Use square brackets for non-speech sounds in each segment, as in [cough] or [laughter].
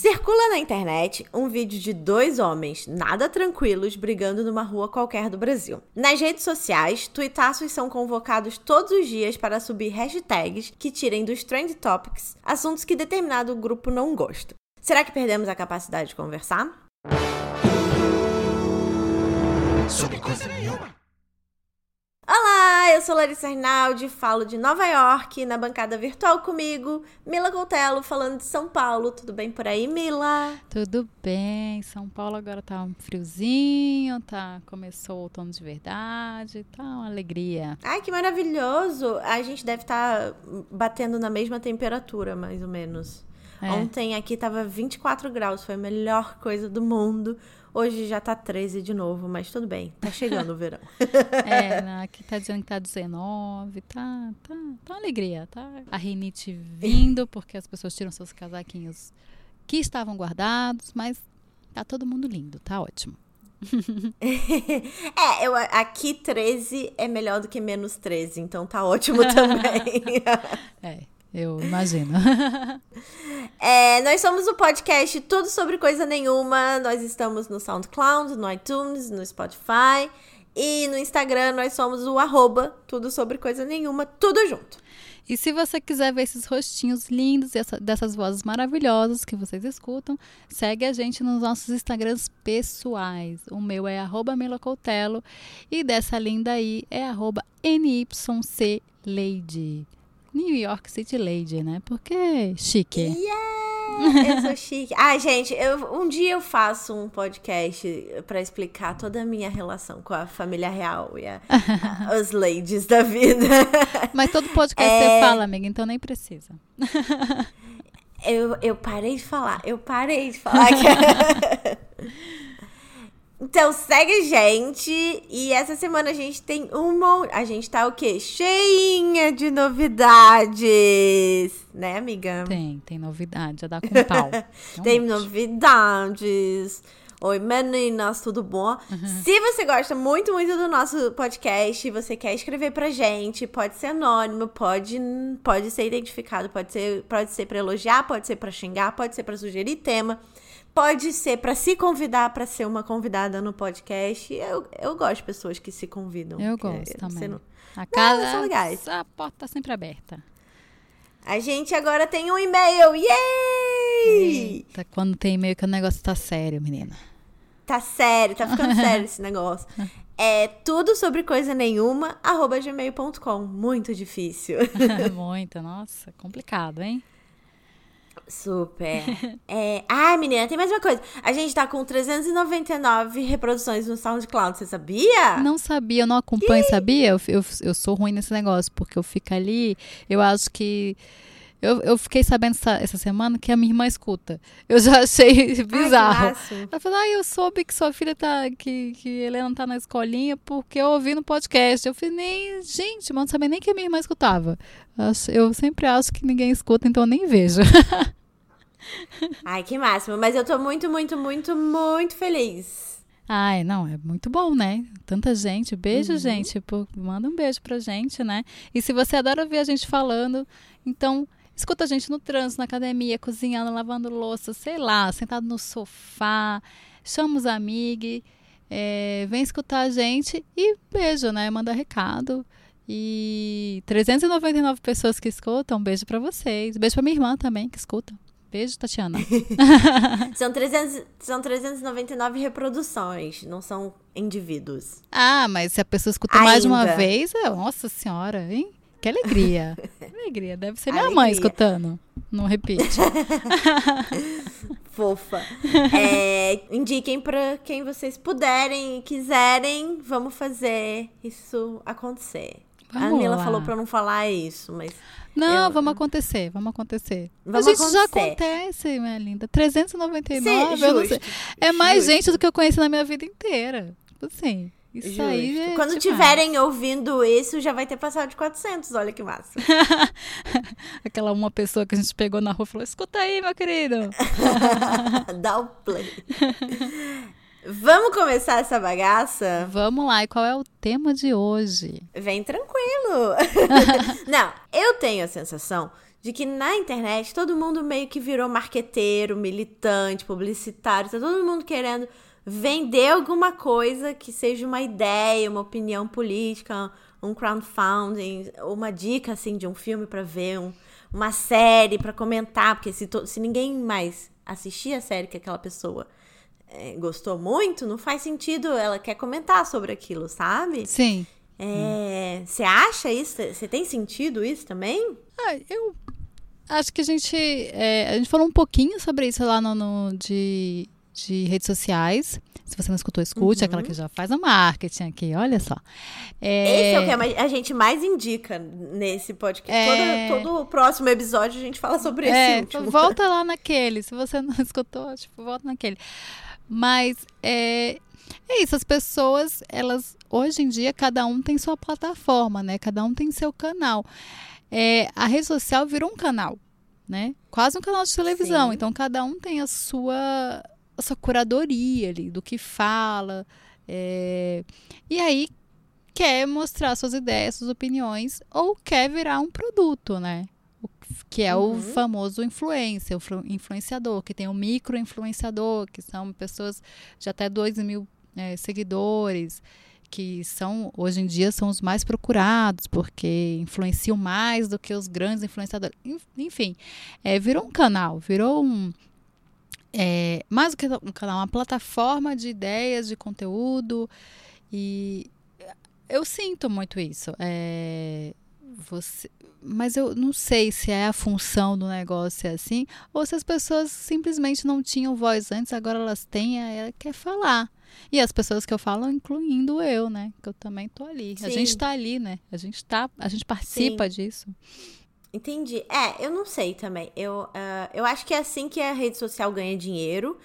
Circula na internet um vídeo de dois homens nada tranquilos brigando numa rua qualquer do Brasil. Nas redes sociais, tuitaços são convocados todos os dias para subir hashtags que tirem dos trend topics assuntos que determinado grupo não gosta. Será que perdemos a capacidade de conversar? Sobre coisa nenhuma. Olá, eu sou Larissa Arnaldi, falo de Nova York, na bancada virtual comigo, Mila Coutelo, falando de São Paulo. Tudo bem por aí, Mila? Tudo bem. São Paulo agora tá um friozinho, tá? Começou o outono de verdade, tá uma alegria. Ai, que maravilhoso! A gente deve estar tá batendo na mesma temperatura, mais ou menos. É. Ontem aqui tava 24 graus, foi a melhor coisa do mundo. Hoje já tá 13 de novo, mas tudo bem, tá chegando o verão. [laughs] é, aqui tá dizendo que tá 19, tá, tá, tá uma alegria, tá? A rinite vindo, porque as pessoas tiram seus casaquinhos que estavam guardados, mas tá todo mundo lindo, tá ótimo. [laughs] é, eu, aqui 13 é melhor do que menos 13, então tá ótimo também. [laughs] é. Eu imagino. [laughs] é, nós somos o podcast Tudo Sobre Coisa Nenhuma. Nós estamos no SoundCloud, no iTunes, no Spotify. E no Instagram nós somos o arroba Tudo Sobre Coisa Nenhuma, tudo junto. E se você quiser ver esses rostinhos lindos e essa, dessas vozes maravilhosas que vocês escutam, segue a gente nos nossos Instagrams pessoais. O meu é arroba Melocoutelo e dessa linda aí é arroba NYCLady. New York City Lady, né? Porque chique. Yeah! Eu sou [laughs] chique. Ah, gente, eu, um dia eu faço um podcast para explicar toda a minha relação com a família real e a, [laughs] as ladies da vida. Mas todo podcast é... você fala, amiga, então nem precisa. Eu, eu parei de falar, eu parei de falar. [laughs] Então segue a gente e essa semana a gente tem uma. A gente tá o quê? Cheinha de novidades, né, amiga? Tem, tem novidade, já dá com pau. [laughs] tem novidades. Oi, meninas, tudo bom? Uhum. Se você gosta muito, muito do nosso podcast, você quer escrever pra gente, pode ser anônimo, pode, pode ser identificado, pode ser, pode ser pra elogiar, pode ser pra xingar, pode ser pra sugerir tema. Pode ser para se convidar para ser uma convidada no podcast. Eu, eu gosto de pessoas que se convidam. Eu gosto também. Não... A casa, são legais. A porta tá sempre aberta. A gente agora tem um e-mail. Yay! Eita, quando tem e-mail que o negócio tá sério, menina. Tá sério, tá ficando [laughs] sério esse negócio. É tudo sobre coisa nenhuma, arroba gmail.com. Muito difícil. [laughs] [laughs] Muito, nossa, complicado, hein? Super. [laughs] é... Ah, menina, tem mais uma coisa. A gente tá com 399 reproduções no SoundCloud, você sabia? Não sabia, eu não acompanho, sabia? Eu, eu, eu sou ruim nesse negócio, porque eu fico ali, eu acho que. Eu, eu fiquei sabendo essa, essa semana que a minha irmã escuta. Eu já achei [laughs] bizarro. Ai, Ela falou: ah, eu soube que sua filha tá. que, que Helena tá na escolinha porque eu ouvi no podcast. Eu falei, nem. Gente, mas não sabia nem que a minha irmã escutava. Eu sempre acho que ninguém escuta, então eu nem vejo. [laughs] Ai, que máximo. Mas eu tô muito, muito, muito, muito feliz. Ai, não, é muito bom, né? Tanta gente. Beijo, uhum. gente. Pô, manda um beijo pra gente, né? E se você adora ouvir a gente falando, então escuta a gente no trânsito, na academia, cozinhando, lavando louça, sei lá, sentado no sofá, chama os amigos, é, vem escutar a gente e beijo, né? Manda recado. E 399 pessoas que escutam, beijo para vocês. Beijo pra minha irmã também, que escuta. Beijo, Tatiana. [laughs] são, 300, são 399 reproduções, não são indivíduos. Ah, mas se a pessoa escuta Ainda. mais de uma vez, é, nossa senhora, hein? Que alegria. [laughs] alegria. Deve ser minha alegria. mãe escutando. Não repite. [laughs] Fofa. É, indiquem para quem vocês puderem e quiserem. Vamos fazer isso acontecer. Vamos a Nila lá. falou para não falar isso, mas não, eu... vamos acontecer, vamos acontecer. Vamos a gente acontecer. já acontece, minha linda. 399, Sim, justo, é mais justo. gente do que eu conheci na minha vida inteira. Assim, isso justo. aí é Quando estiverem ouvindo isso, já vai ter passado de 400, olha que massa. [laughs] Aquela uma pessoa que a gente pegou na rua e falou, escuta aí, meu querido. [laughs] Dá o play. Vamos começar essa bagaça? Vamos lá. E qual é o tema de hoje? Vem tranquilo. [laughs] Não, eu tenho a sensação de que na internet todo mundo meio que virou marqueteiro, militante, publicitário, tá todo mundo querendo vender alguma coisa que seja uma ideia, uma opinião política, um crowdfunding, uma dica assim de um filme para ver, um, uma série para comentar, porque se, se ninguém mais assistir a série que aquela pessoa é, gostou muito, não faz sentido ela quer comentar sobre aquilo, sabe? Sim. Você é, acha isso? Você tem sentido isso também? Ah, eu acho que a gente é, a gente falou um pouquinho sobre isso lá no, no de, de redes sociais. Se você não escutou, escute, uhum. aquela que já faz o marketing aqui, olha só. É... Esse é o que a gente mais indica nesse podcast. É... Todo, todo o próximo episódio a gente fala sobre é, esse último. Volta lá [laughs] naquele. Se você não [laughs] escutou, tipo, volta naquele. Mas é, é isso, as pessoas, elas, hoje em dia, cada um tem sua plataforma, né? Cada um tem seu canal. É, a rede social virou um canal, né? Quase um canal de televisão. Sim. Então, cada um tem a sua, a sua curadoria ali, do que fala. É, e aí, quer mostrar suas ideias, suas opiniões, ou quer virar um produto, né? que é uhum. o famoso influencer, o influenciador, que tem o micro influenciador, que são pessoas de até 2 mil é, seguidores, que são, hoje em dia, são os mais procurados, porque influenciam mais do que os grandes influenciadores. Enfim, é, virou um canal, virou um. É, mais do que um canal, uma plataforma de ideias, de conteúdo. E eu sinto muito isso. É, você, mas eu não sei se é a função do negócio assim, ou se as pessoas simplesmente não tinham voz antes, agora elas têm, ela quer falar. E as pessoas que eu falo, incluindo eu, né? Que eu também tô ali. Sim. A gente tá ali, né? A gente tá, a gente participa Sim. disso. Entendi. É, eu não sei também. Eu, uh, eu acho que é assim que a rede social ganha dinheiro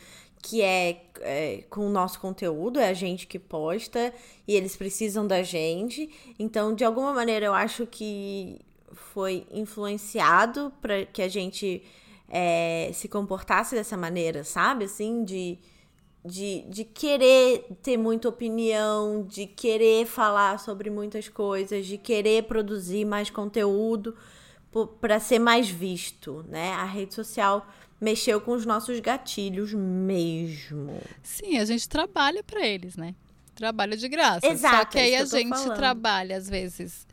que é, é, com o nosso conteúdo, é a gente que posta e eles precisam da gente. Então, de alguma maneira, eu acho que foi influenciado para que a gente é, se comportasse dessa maneira, sabe? Assim, de, de, de querer ter muita opinião, de querer falar sobre muitas coisas, de querer produzir mais conteúdo para ser mais visto, né? A rede social mexeu com os nossos gatilhos mesmo. Sim, a gente trabalha para eles, né? Trabalha de graça. Exato, Só que aí a gente falando. trabalha, às vezes,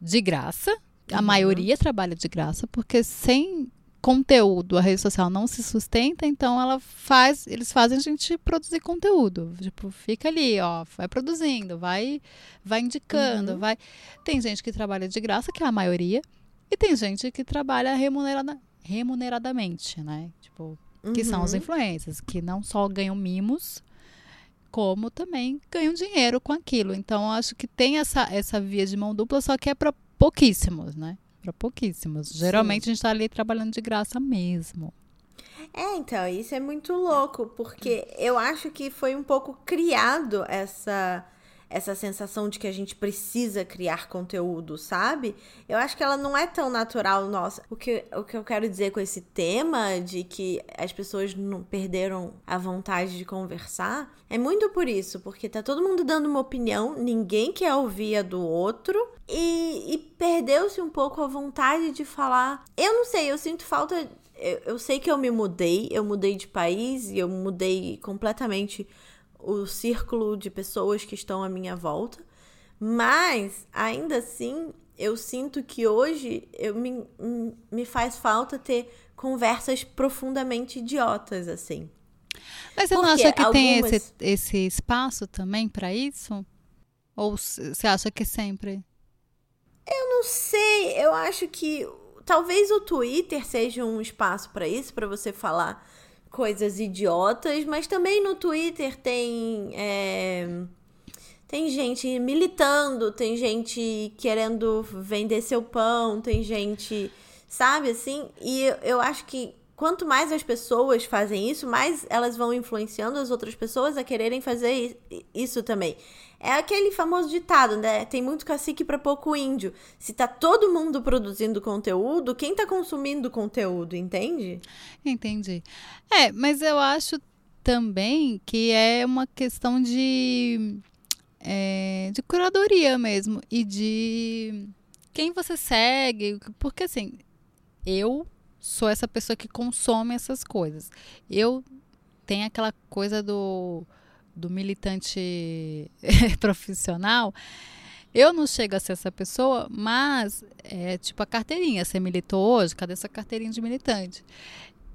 de graça. A uhum. maioria trabalha de graça, porque sem conteúdo a rede social não se sustenta, então ela faz, eles fazem a gente produzir conteúdo. Tipo, fica ali, ó, vai produzindo, vai vai indicando, uhum. vai. Tem gente que trabalha de graça, que é a maioria, e tem gente que trabalha remunerada, remuneradamente, né? Tipo, que uhum. são os uhum. influencers, que não só ganham mimos, como também ganham dinheiro com aquilo. Então, acho que tem essa, essa via de mão dupla, só que é para pouquíssimos, né? Para pouquíssimos. Geralmente Sim. a gente está ali trabalhando de graça mesmo. É, então, isso é muito louco, porque eu acho que foi um pouco criado essa essa sensação de que a gente precisa criar conteúdo, sabe? Eu acho que ela não é tão natural nossa. O que, o que eu quero dizer com esse tema de que as pessoas não perderam a vontade de conversar é muito por isso, porque tá todo mundo dando uma opinião, ninguém quer ouvir a do outro e, e perdeu-se um pouco a vontade de falar. Eu não sei, eu sinto falta. Eu, eu sei que eu me mudei, eu mudei de país e eu mudei completamente o círculo de pessoas que estão à minha volta, mas ainda assim eu sinto que hoje eu me, me faz falta ter conversas profundamente idiotas assim. Mas você Porque não acha que algumas... tem esse, esse espaço também para isso? Ou você acha que sempre? Eu não sei. Eu acho que talvez o Twitter seja um espaço para isso, para você falar coisas idiotas, mas também no Twitter tem. É, tem gente militando, tem gente querendo vender seu pão, tem gente. Sabe assim? E eu acho que quanto mais as pessoas fazem isso, mais elas vão influenciando as outras pessoas a quererem fazer isso também. É aquele famoso ditado, né? Tem muito cacique para pouco índio. Se tá todo mundo produzindo conteúdo, quem tá consumindo conteúdo, entende? Entendi. É, mas eu acho também que é uma questão de, é, de curadoria mesmo e de quem você segue, porque assim eu sou essa pessoa que consome essas coisas. Eu tenho aquela coisa do, do militante [laughs] profissional. Eu não chego a ser essa pessoa, mas é tipo a carteirinha. Você militou hoje? Cadê essa carteirinha de militante?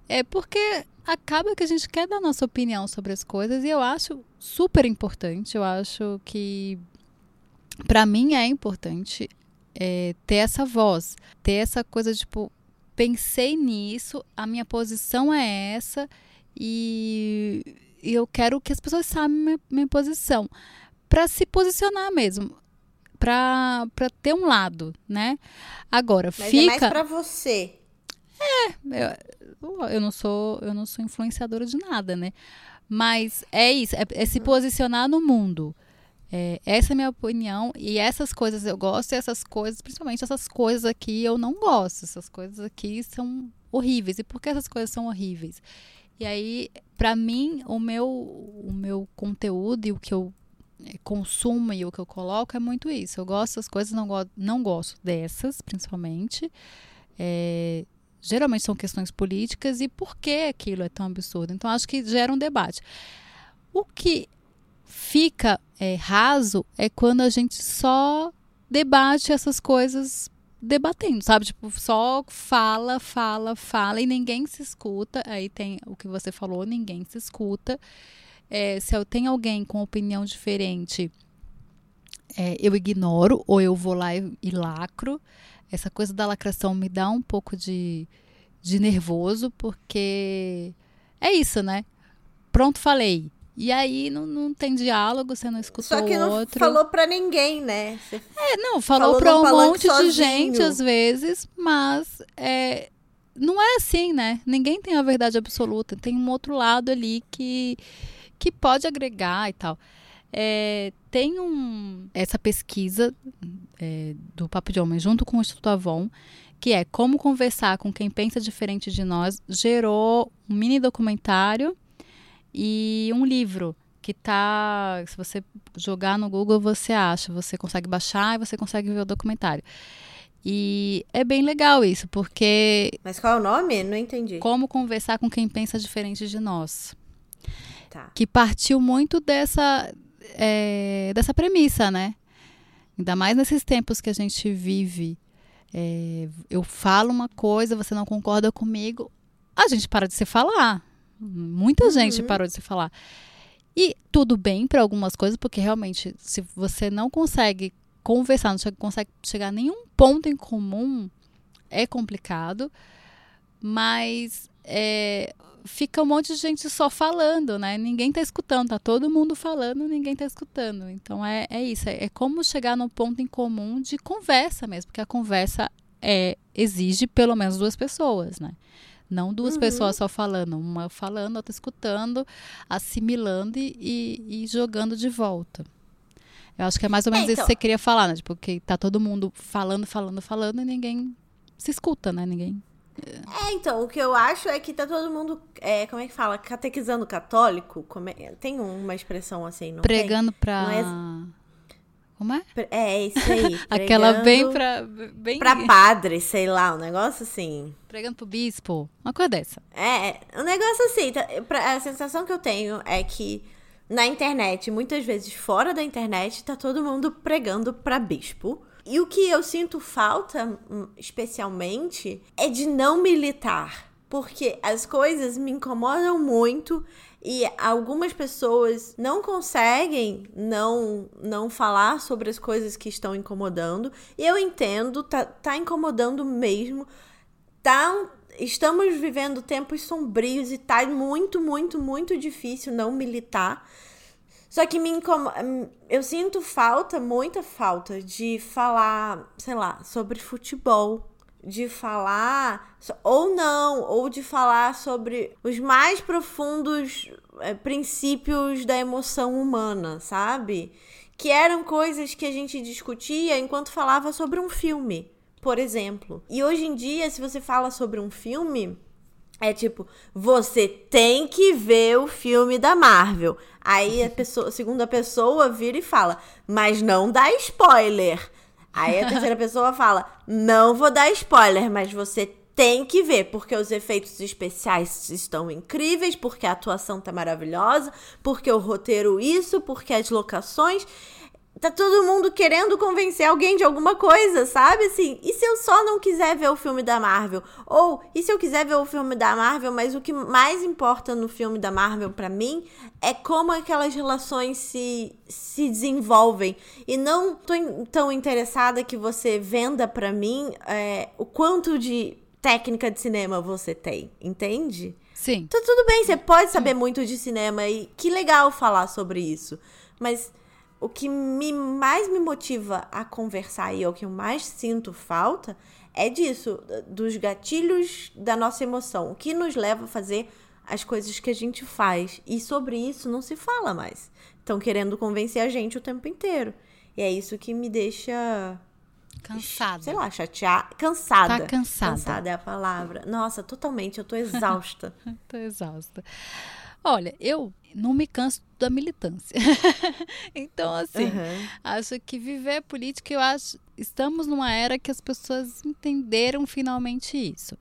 É porque acaba que a gente quer dar nossa opinião sobre as coisas e eu acho super importante. Eu acho que para mim é importante é, ter essa voz, ter essa coisa tipo pensei nisso, a minha posição é essa e, e eu quero que as pessoas saibam minha, minha posição para se posicionar mesmo para ter um lado, né? Agora, Mas fica. É mais para você. É, eu, eu não sou eu não sou influenciadora de nada, né? Mas é isso, é, é se posicionar no mundo. É, essa é a minha opinião e essas coisas eu gosto e essas coisas, principalmente essas coisas aqui eu não gosto. Essas coisas aqui são horríveis. E por que essas coisas são horríveis? E aí, para mim, o meu o meu conteúdo e o que eu é, consumo e o que eu coloco é muito isso. Eu gosto dessas coisas, não, go não gosto dessas, principalmente. É, geralmente são questões políticas e por que aquilo é tão absurdo. Então, acho que gera um debate. O que fica é, raso é quando a gente só debate essas coisas debatendo, sabe? Tipo, só fala, fala, fala e ninguém se escuta. Aí tem o que você falou, ninguém se escuta. É, se eu tenho alguém com opinião diferente, é, eu ignoro ou eu vou lá e, e, lacro. Essa coisa da lacração me dá um pouco de, de nervoso, porque é isso, né? Pronto, falei. E aí não, não tem diálogo, você não escutou Só que não outro. falou pra ninguém, né? Você é, não, falou, falou pra um monte sozinho. de gente às vezes, mas é, não é assim, né? Ninguém tem a verdade absoluta. Tem um outro lado ali que, que pode agregar e tal. É, tem um, essa pesquisa é, do Papo de Homem junto com o Instituto Avon, que é como conversar com quem pensa diferente de nós, gerou um mini documentário e um livro que tá, se você jogar no Google, você acha, você consegue baixar e você consegue ver o documentário. E é bem legal isso, porque Mas qual é o nome? Não entendi. Como conversar com quem pensa diferente de nós. Tá. Que partiu muito dessa é, dessa premissa, né? Ainda mais nesses tempos que a gente vive. É, eu falo uma coisa, você não concorda comigo, a gente para de se falar. Muita uhum. gente parou de se falar. E tudo bem para algumas coisas, porque realmente, se você não consegue conversar, não consegue chegar a nenhum ponto em comum, é complicado. Mas é, fica um monte de gente só falando, né? Ninguém tá escutando, tá todo mundo falando, ninguém tá escutando. Então é, é isso, é, é como chegar num ponto em comum de conversa mesmo, porque a conversa é, exige pelo menos duas pessoas, né? Não duas uhum. pessoas só falando, uma falando, outra escutando, assimilando e, e, e, jogando de volta. Eu acho que é mais ou menos é, então... isso que você queria falar, né? Tipo, que tá todo mundo falando, falando, falando e ninguém se escuta, né? Ninguém. É, então, o que eu acho é que tá todo mundo, é, como é que fala? Catequizando católico? É, tem uma expressão assim, não Pregando tem? pra... Não é... Como é? É, isso aí. [laughs] Aquela bem pra. Bem... Pra padre, sei lá, um negócio assim. Pregando pro bispo. Uma coisa dessa. É, um negócio assim. Tá, a sensação que eu tenho é que na internet, muitas vezes fora da internet, tá todo mundo pregando pra bispo. E o que eu sinto falta, hum, especialmente, é de não militar. Porque as coisas me incomodam muito e algumas pessoas não conseguem não não falar sobre as coisas que estão incomodando. E eu entendo, tá, tá incomodando mesmo. Tá, estamos vivendo tempos sombrios e tá muito, muito, muito difícil não militar. Só que me incomoda, eu sinto falta, muita falta de falar, sei lá, sobre futebol de falar, ou não, ou de falar sobre os mais profundos é, princípios da emoção humana, sabe? Que eram coisas que a gente discutia enquanto falava sobre um filme, por exemplo. E hoje em dia, se você fala sobre um filme, é tipo, você tem que ver o filme da Marvel. Aí a pessoa, a segunda pessoa vira e fala, mas não dá spoiler. Aí a terceira pessoa fala: Não vou dar spoiler, mas você tem que ver, porque os efeitos especiais estão incríveis, porque a atuação tá maravilhosa, porque o roteiro isso, porque as locações tá todo mundo querendo convencer alguém de alguma coisa, sabe? Assim, e se eu só não quiser ver o filme da Marvel? Ou, e se eu quiser ver o filme da Marvel, mas o que mais importa no filme da Marvel para mim é como aquelas relações se, se desenvolvem. E não tô tão interessada que você venda para mim é, o quanto de técnica de cinema você tem, entende? Sim. Então, tudo bem, você pode saber muito de cinema e que legal falar sobre isso. Mas o que me, mais me motiva a conversar e é o que eu mais sinto falta é disso, dos gatilhos da nossa emoção, o que nos leva a fazer as coisas que a gente faz. E sobre isso não se fala mais. Estão querendo convencer a gente o tempo inteiro. E é isso que me deixa. Cansada. Sei lá, chateada. Cansada. Tá cansada. Cansada é a palavra. Nossa, totalmente. Eu tô exausta. [laughs] tô exausta. Olha, eu não me canso da militância. [laughs] então, assim, uhum. acho que viver política, eu acho. Estamos numa era que as pessoas entenderam finalmente isso.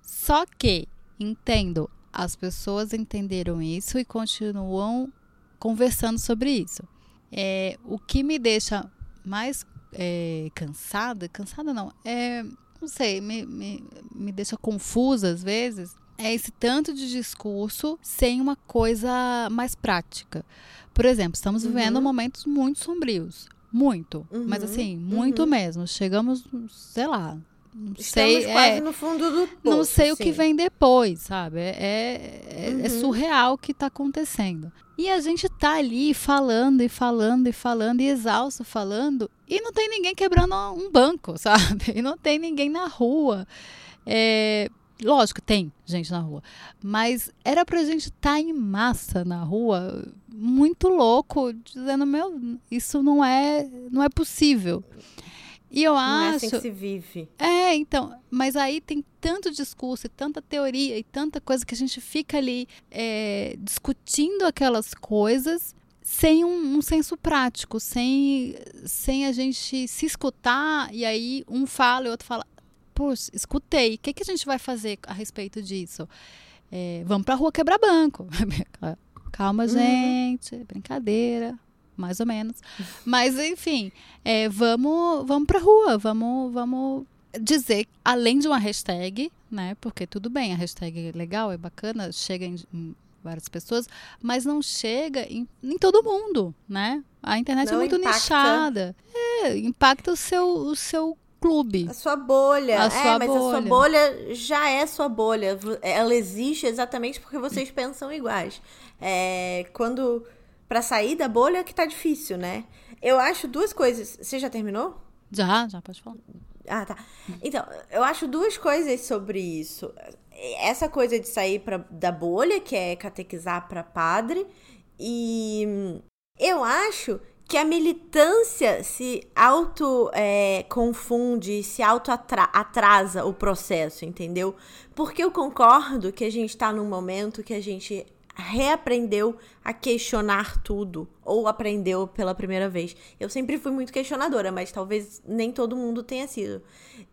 Só que, entendo, as pessoas entenderam isso e continuam conversando sobre isso. É, o que me deixa mais é, cansada, cansada não, é, não sei, me, me, me deixa confusa às vezes, é esse tanto de discurso sem uma coisa mais prática. Por exemplo, estamos vivendo uhum. momentos muito sombrios. Muito. Uhum. Mas assim, muito uhum. mesmo. Chegamos, sei lá. Não Estamos sei, quase é, no fundo do poço, Não sei sim. o que vem depois, sabe? É, é, é uhum. surreal o que está acontecendo. E a gente tá ali falando e falando e falando e exausto falando e não tem ninguém quebrando um banco, [laughs] sabe? E não tem ninguém na rua. É, Lógico, tem gente na rua. Mas era pra gente estar tá em massa na rua, muito louco, dizendo, meu, isso não é, não é possível. E eu não acho. É assim que se vive. É, então. Mas aí tem tanto discurso, e tanta teoria e tanta coisa que a gente fica ali é, discutindo aquelas coisas sem um, um, senso prático, sem, sem a gente se escutar e aí um fala e o outro fala, Puxa, escutei. O que, que a gente vai fazer a respeito disso? É, vamos pra rua quebrar banco. [laughs] Calma, uhum. gente. Brincadeira. Mais ou menos. Mas, enfim, é, vamos, vamos pra rua. Vamos, vamos dizer, além de uma hashtag, né? Porque tudo bem, a hashtag é legal, é bacana, chega em, em várias pessoas, mas não chega em, em todo mundo, né? A internet é não é muito impacta. nichada. É, impacta o seu, o seu clube. A sua bolha. A é, sua mas bolha. a sua bolha já é sua bolha. Ela existe exatamente porque vocês pensam iguais. É, quando. Pra sair da bolha que tá difícil, né? Eu acho duas coisas. Você já terminou? Já, já, pode falar. Ah, tá. Então, eu acho duas coisas sobre isso. Essa coisa de sair pra, da bolha, que é catequizar para padre, e eu acho que a militância se auto é, confunde, se auto atrasa o processo, entendeu? Porque eu concordo que a gente está num momento que a gente reaprendeu a questionar tudo ou aprendeu pela primeira vez. Eu sempre fui muito questionadora, mas talvez nem todo mundo tenha sido.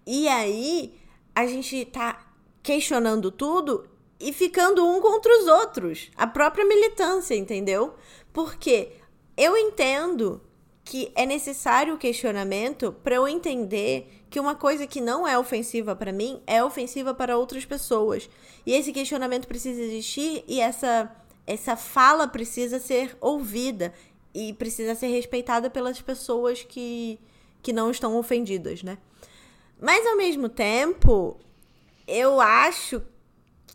E aí a gente tá questionando tudo e ficando um contra os outros, a própria militância, entendeu? Porque eu entendo que é necessário o questionamento para eu entender que uma coisa que não é ofensiva para mim é ofensiva para outras pessoas. E esse questionamento precisa existir e essa essa fala precisa ser ouvida e precisa ser respeitada pelas pessoas que que não estão ofendidas, né? Mas ao mesmo tempo, eu acho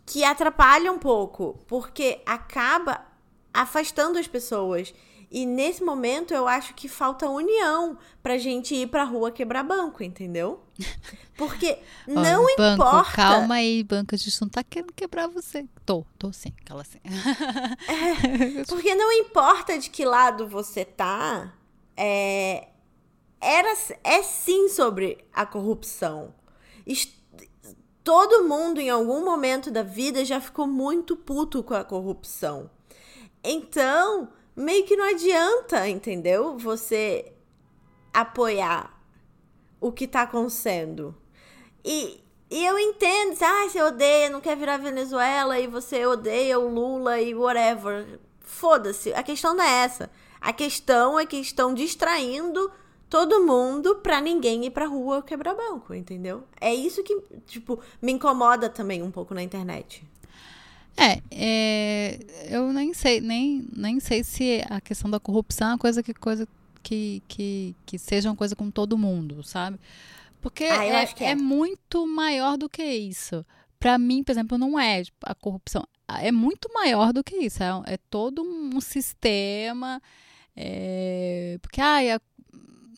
que atrapalha um pouco, porque acaba afastando as pessoas e nesse momento eu acho que falta união pra gente ir pra rua quebrar banco, entendeu? [laughs] Porque não Ó, banco, importa. Calma aí, banco, a gente não tá querendo quebrar você. Tô, tô sim, cala assim. [laughs] é, porque não importa de que lado você tá, é, era, é sim sobre a corrupção. Todo mundo em algum momento da vida já ficou muito puto com a corrupção. Então, meio que não adianta, entendeu? Você apoiar o que tá acontecendo. E E eu entendo, ah, você odeia, não quer virar Venezuela e você odeia o Lula e whatever. Foda-se, a questão não é essa. A questão é que estão distraindo todo mundo pra ninguém ir pra rua quebrar banco, entendeu? É isso que, tipo, me incomoda também um pouco na internet. É, é, eu nem sei, nem, nem sei se a questão da corrupção é uma coisa que, coisa que, que, que seja uma coisa com todo mundo, sabe? Porque Ah, é, é. é muito maior do que isso. Pra mim, por exemplo, não é a corrupção. É muito maior do que isso. É, é todo um sistema. é, porque, ai,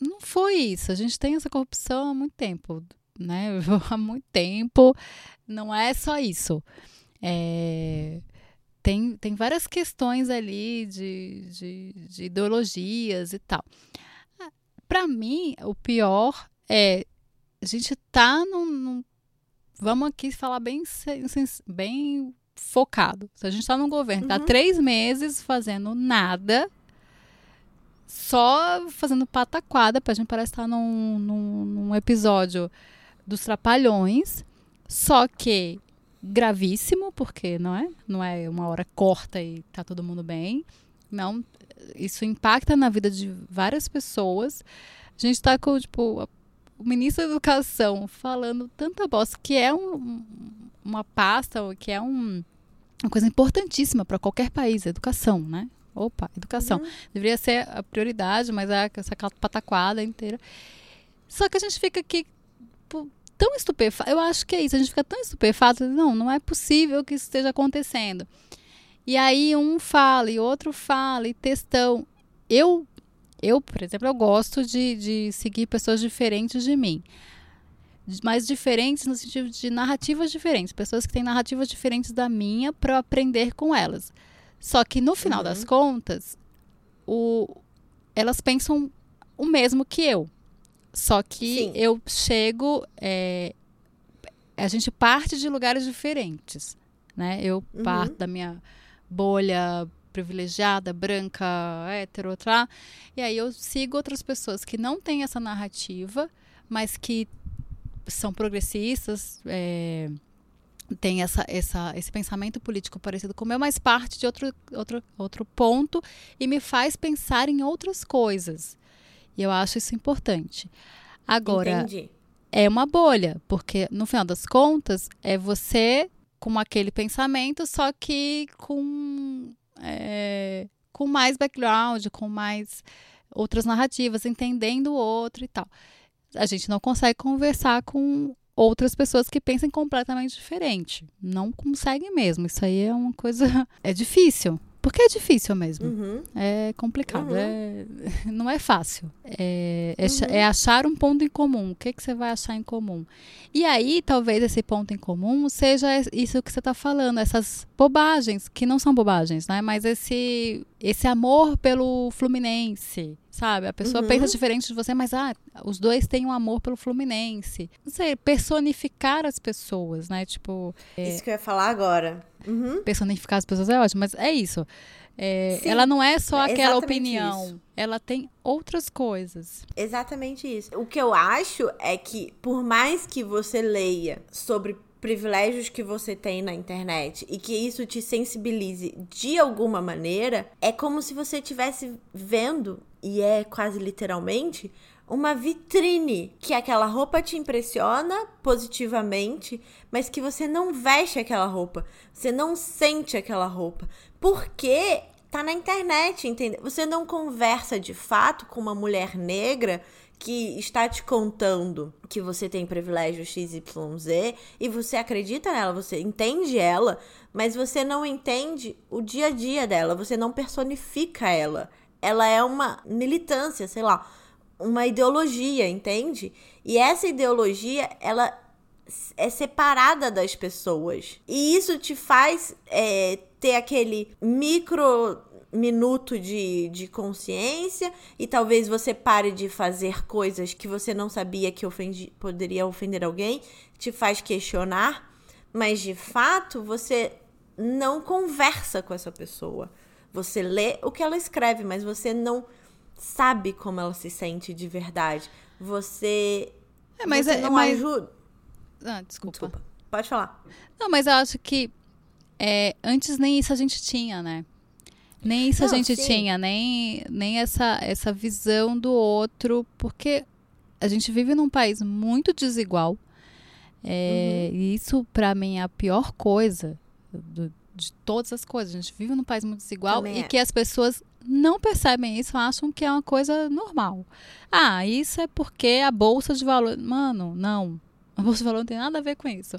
não foi isso. A gente tem essa corrupção há muito tempo, né? [laughs] Há muito tempo. Não é só isso. É, tem, tem várias questões ali de, de, de ideologias e tal. Para mim, o pior é a gente tá num, num- vamos aqui falar bem, bem focado. Se a gente tá num governo que tá Uhum. três meses fazendo nada, só fazendo pataquada, pra gente parece estar num, num, num episódio dos Trapalhões, só que gravíssimo, porque não é, não é uma hora corta e tá todo mundo bem. Não, isso impacta na vida de várias pessoas. A gente tá com, tipo, o ministro da Educação falando tanta bosta, que é um- um- uma pasta, que é um- uma coisa importantíssima para qualquer país, a educação, né? Opa, educação. Uhum. Deveria ser a prioridade, mas é essa pataquada inteira. Só que a gente fica aqui tão estupefato. Eu acho que é isso. A gente fica tão estupefato. Não, não é possível que isso esteja acontecendo. E aí um fala e outro fala e textão. Eu, eu por exemplo, eu gosto de, de seguir pessoas diferentes de mim. Mas diferentes no sentido de narrativas diferentes. Pessoas que têm narrativas diferentes da minha para aprender com elas. Só que no final Uhum. das contas, o, elas pensam o mesmo que eu. Só que Sim. eu chego. é, a gente parte de lugares diferentes. Né? Eu Uhum. parto da minha bolha privilegiada, branca, hétero, tá? E aí eu sigo outras pessoas que não têm essa narrativa, mas que são progressistas, é, têm essa, essa, esse pensamento político parecido com o meu, mas parte de outro, outro, outro ponto e me faz pensar em outras coisas. E eu acho isso importante. Agora, Entendi. é uma bolha, porque no final das contas é você com aquele pensamento, só que com, é, com mais background, com mais outras narrativas, entendendo o outro e tal. A gente não consegue conversar com outras pessoas que pensem completamente diferente. Não consegue mesmo. Isso aí é uma coisa. [laughs] É difícil. Porque é difícil mesmo. Uhum. É complicado, Uhum. é- [laughs] não é fácil. É, é Uhum. é achar um ponto em comum. O que, que você vai achar em comum? E aí, talvez esse ponto em comum seja isso que você está falando, essas bobagens, que não são bobagens, né? Mas esse, esse amor pelo Fluminense, sabe? A pessoa Uhum. pensa diferente de você, mas ah, os dois têm um amor pelo Fluminense. Não sei, personificar as pessoas, né? Tipo, Isso que eu ia falar agora. Uhum. personificar as pessoas é ótimo, mas é isso. É, ela não é só é aquela opinião, isso. ela tem outras coisas. Exatamente isso. O que eu acho é que, por mais que você leia sobre privilégios que você tem na internet e que isso te sensibilize de alguma maneira, é como se você estivesse vendo, e é quase literalmente, uma vitrine que aquela roupa te impressiona positivamente, mas que você não veste aquela roupa, você não sente aquela roupa, porque tá na internet, entendeu? Você não conversa de fato com uma mulher negra que está te contando que você tem privilégio XYZ e você acredita nela, você entende ela, mas você não entende o dia a dia dela, você não personifica ela. Ela é uma militância, sei lá, uma ideologia, entende? E essa ideologia, ela é separada das pessoas. E isso te faz é, ter aquele micro minuto de, de consciência e talvez você pare de fazer coisas que você não sabia que ofendi, poderia ofender alguém, te faz questionar, mas de fato você não conversa com essa pessoa. Você lê o que ela escreve, mas você não sabe como ela se sente de verdade. Você, É, mas você é- não mas- ajuda. Ah, desculpa. Desculpa. Pode falar. Não, mas eu acho que é, antes nem isso a gente tinha, né? Nem isso Não, a gente sim. tinha, nem, nem essa, essa visão do outro, porque a gente vive num país muito desigual. é, Uhum. E isso, pra mim, é a pior coisa do- de todas as coisas. A gente vive num país muito desigual Também e é. que as pessoas não percebem isso, acham que é uma coisa normal. Ah, isso é porque a bolsa de valor. Mano, não. A bolsa de valor não tem nada a ver com isso.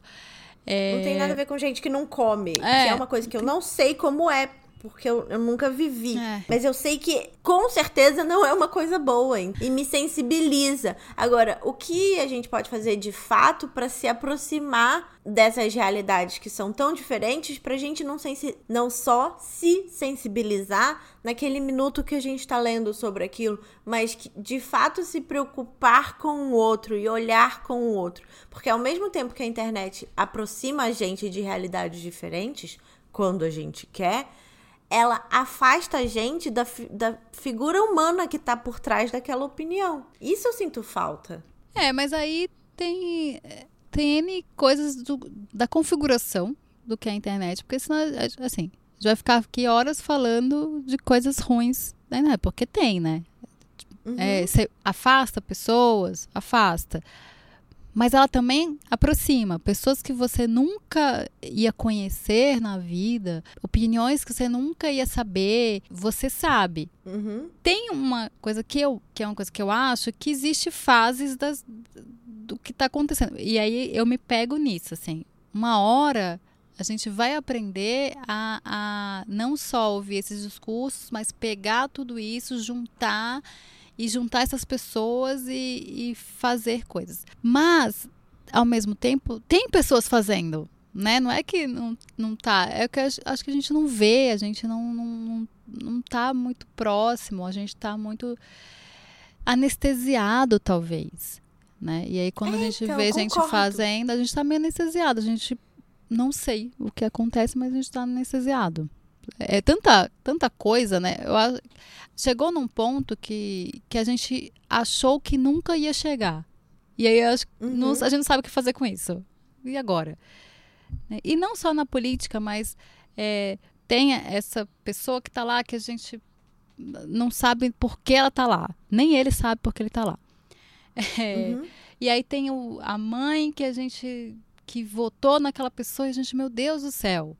É, Não tem nada a ver com gente que não come. É. Que é uma coisa que eu não sei como é, porque eu, eu nunca vivi. É. Mas eu sei que, com certeza, não é uma coisa boa, hein? E me sensibiliza. Agora, o que a gente pode fazer de fato pra se aproximar dessas realidades que são tão diferentes, pra gente não, não só se sensibilizar naquele minuto que a gente tá lendo sobre aquilo, mas que de fato se preocupar com o outro e olhar com o outro. Porque ao mesmo tempo que a internet aproxima a gente de realidades diferentes, quando a gente quer, ela afasta a gente da, da figura humana que tá por trás daquela opinião. Isso eu sinto falta. É, mas aí tem, tem N coisas do- da configuração do que é a internet, porque senão, assim, a gente vai ficar aqui horas falando de coisas ruins da internet, porque tem, né? Uhum. É, você afasta pessoas, afasta. Mas ela também aproxima pessoas que você nunca ia conhecer na vida, opiniões que você nunca ia saber, você sabe. Uhum. tem uma coisa que eu que é uma coisa que eu acho que existe fases das, do que está acontecendo. E aí eu me pego nisso assim. Uma hora a gente vai aprender a, a não só ouvir esses discursos mas pegar tudo isso juntar e juntar essas pessoas e, e fazer coisas mas ao mesmo tempo tem pessoas fazendo né não é que não, não tá é que acho que a gente não vê a gente não, não, não tá muito próximo, a gente tá muito anestesiado, talvez. Né? E aí, quando a gente então, vê gente fazendo, a gente tá meio anestesiado. A gente não sei o que acontece, mas a gente tá anestesiado. É tanta, tanta coisa, né? Eu, chegou num ponto que, que a gente achou que nunca ia chegar. E aí que Uhum. não- a gente não sabe o que fazer com isso. E agora? Né? E não só na política, mas é, tem essa pessoa que tá lá que a gente não sabe por que ela tá lá. Nem ele sabe por que ele tá lá. É, Uhum. E aí tem o- a mãe que a gente que votou naquela pessoa e a gente, meu Deus do céu.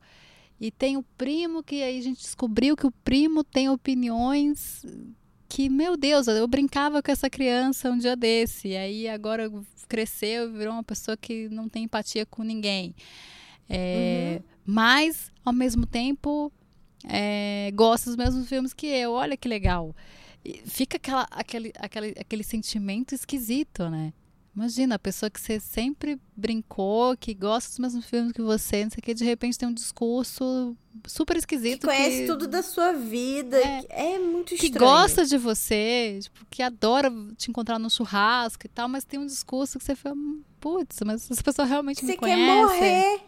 E tem o primo que aí a gente descobriu que o primo tem opiniões que, meu Deus, eu brincava com essa criança um dia desse. E aí agora cresceu e virou uma pessoa que não tem empatia com ninguém. É, Mas, ao mesmo tempo, é, gosta dos mesmos filmes que eu. Olha que legal. E fica aquela, aquele, aquele, aquele sentimento esquisito, né? Imagina, a pessoa que você sempre brincou, que gosta dos mesmos filmes que você, não sei o que, de repente tem um discurso super Que esquisito. conhece que, tudo da sua vida. É. que É, muito que estranho. gosta de você, tipo, que adora te encontrar no churrasco e tal, mas tem um discurso que você fala, "Hum, putz, mas essa pessoa realmente Você me quer conhece. morrer.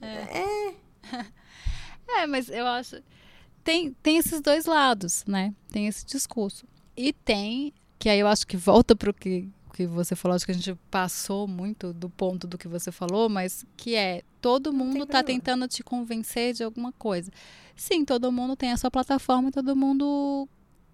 [laughs] É, mas eu acho. Tem, tem esses dois lados, né? Tem esse discurso. E tem, que aí eu acho que volta pro que, que você falou, acho que a gente passou muito do ponto do que você falou, mas que é todo mundo tá problema. tentando te convencer de alguma coisa. Sim, todo mundo tem a sua plataforma e todo mundo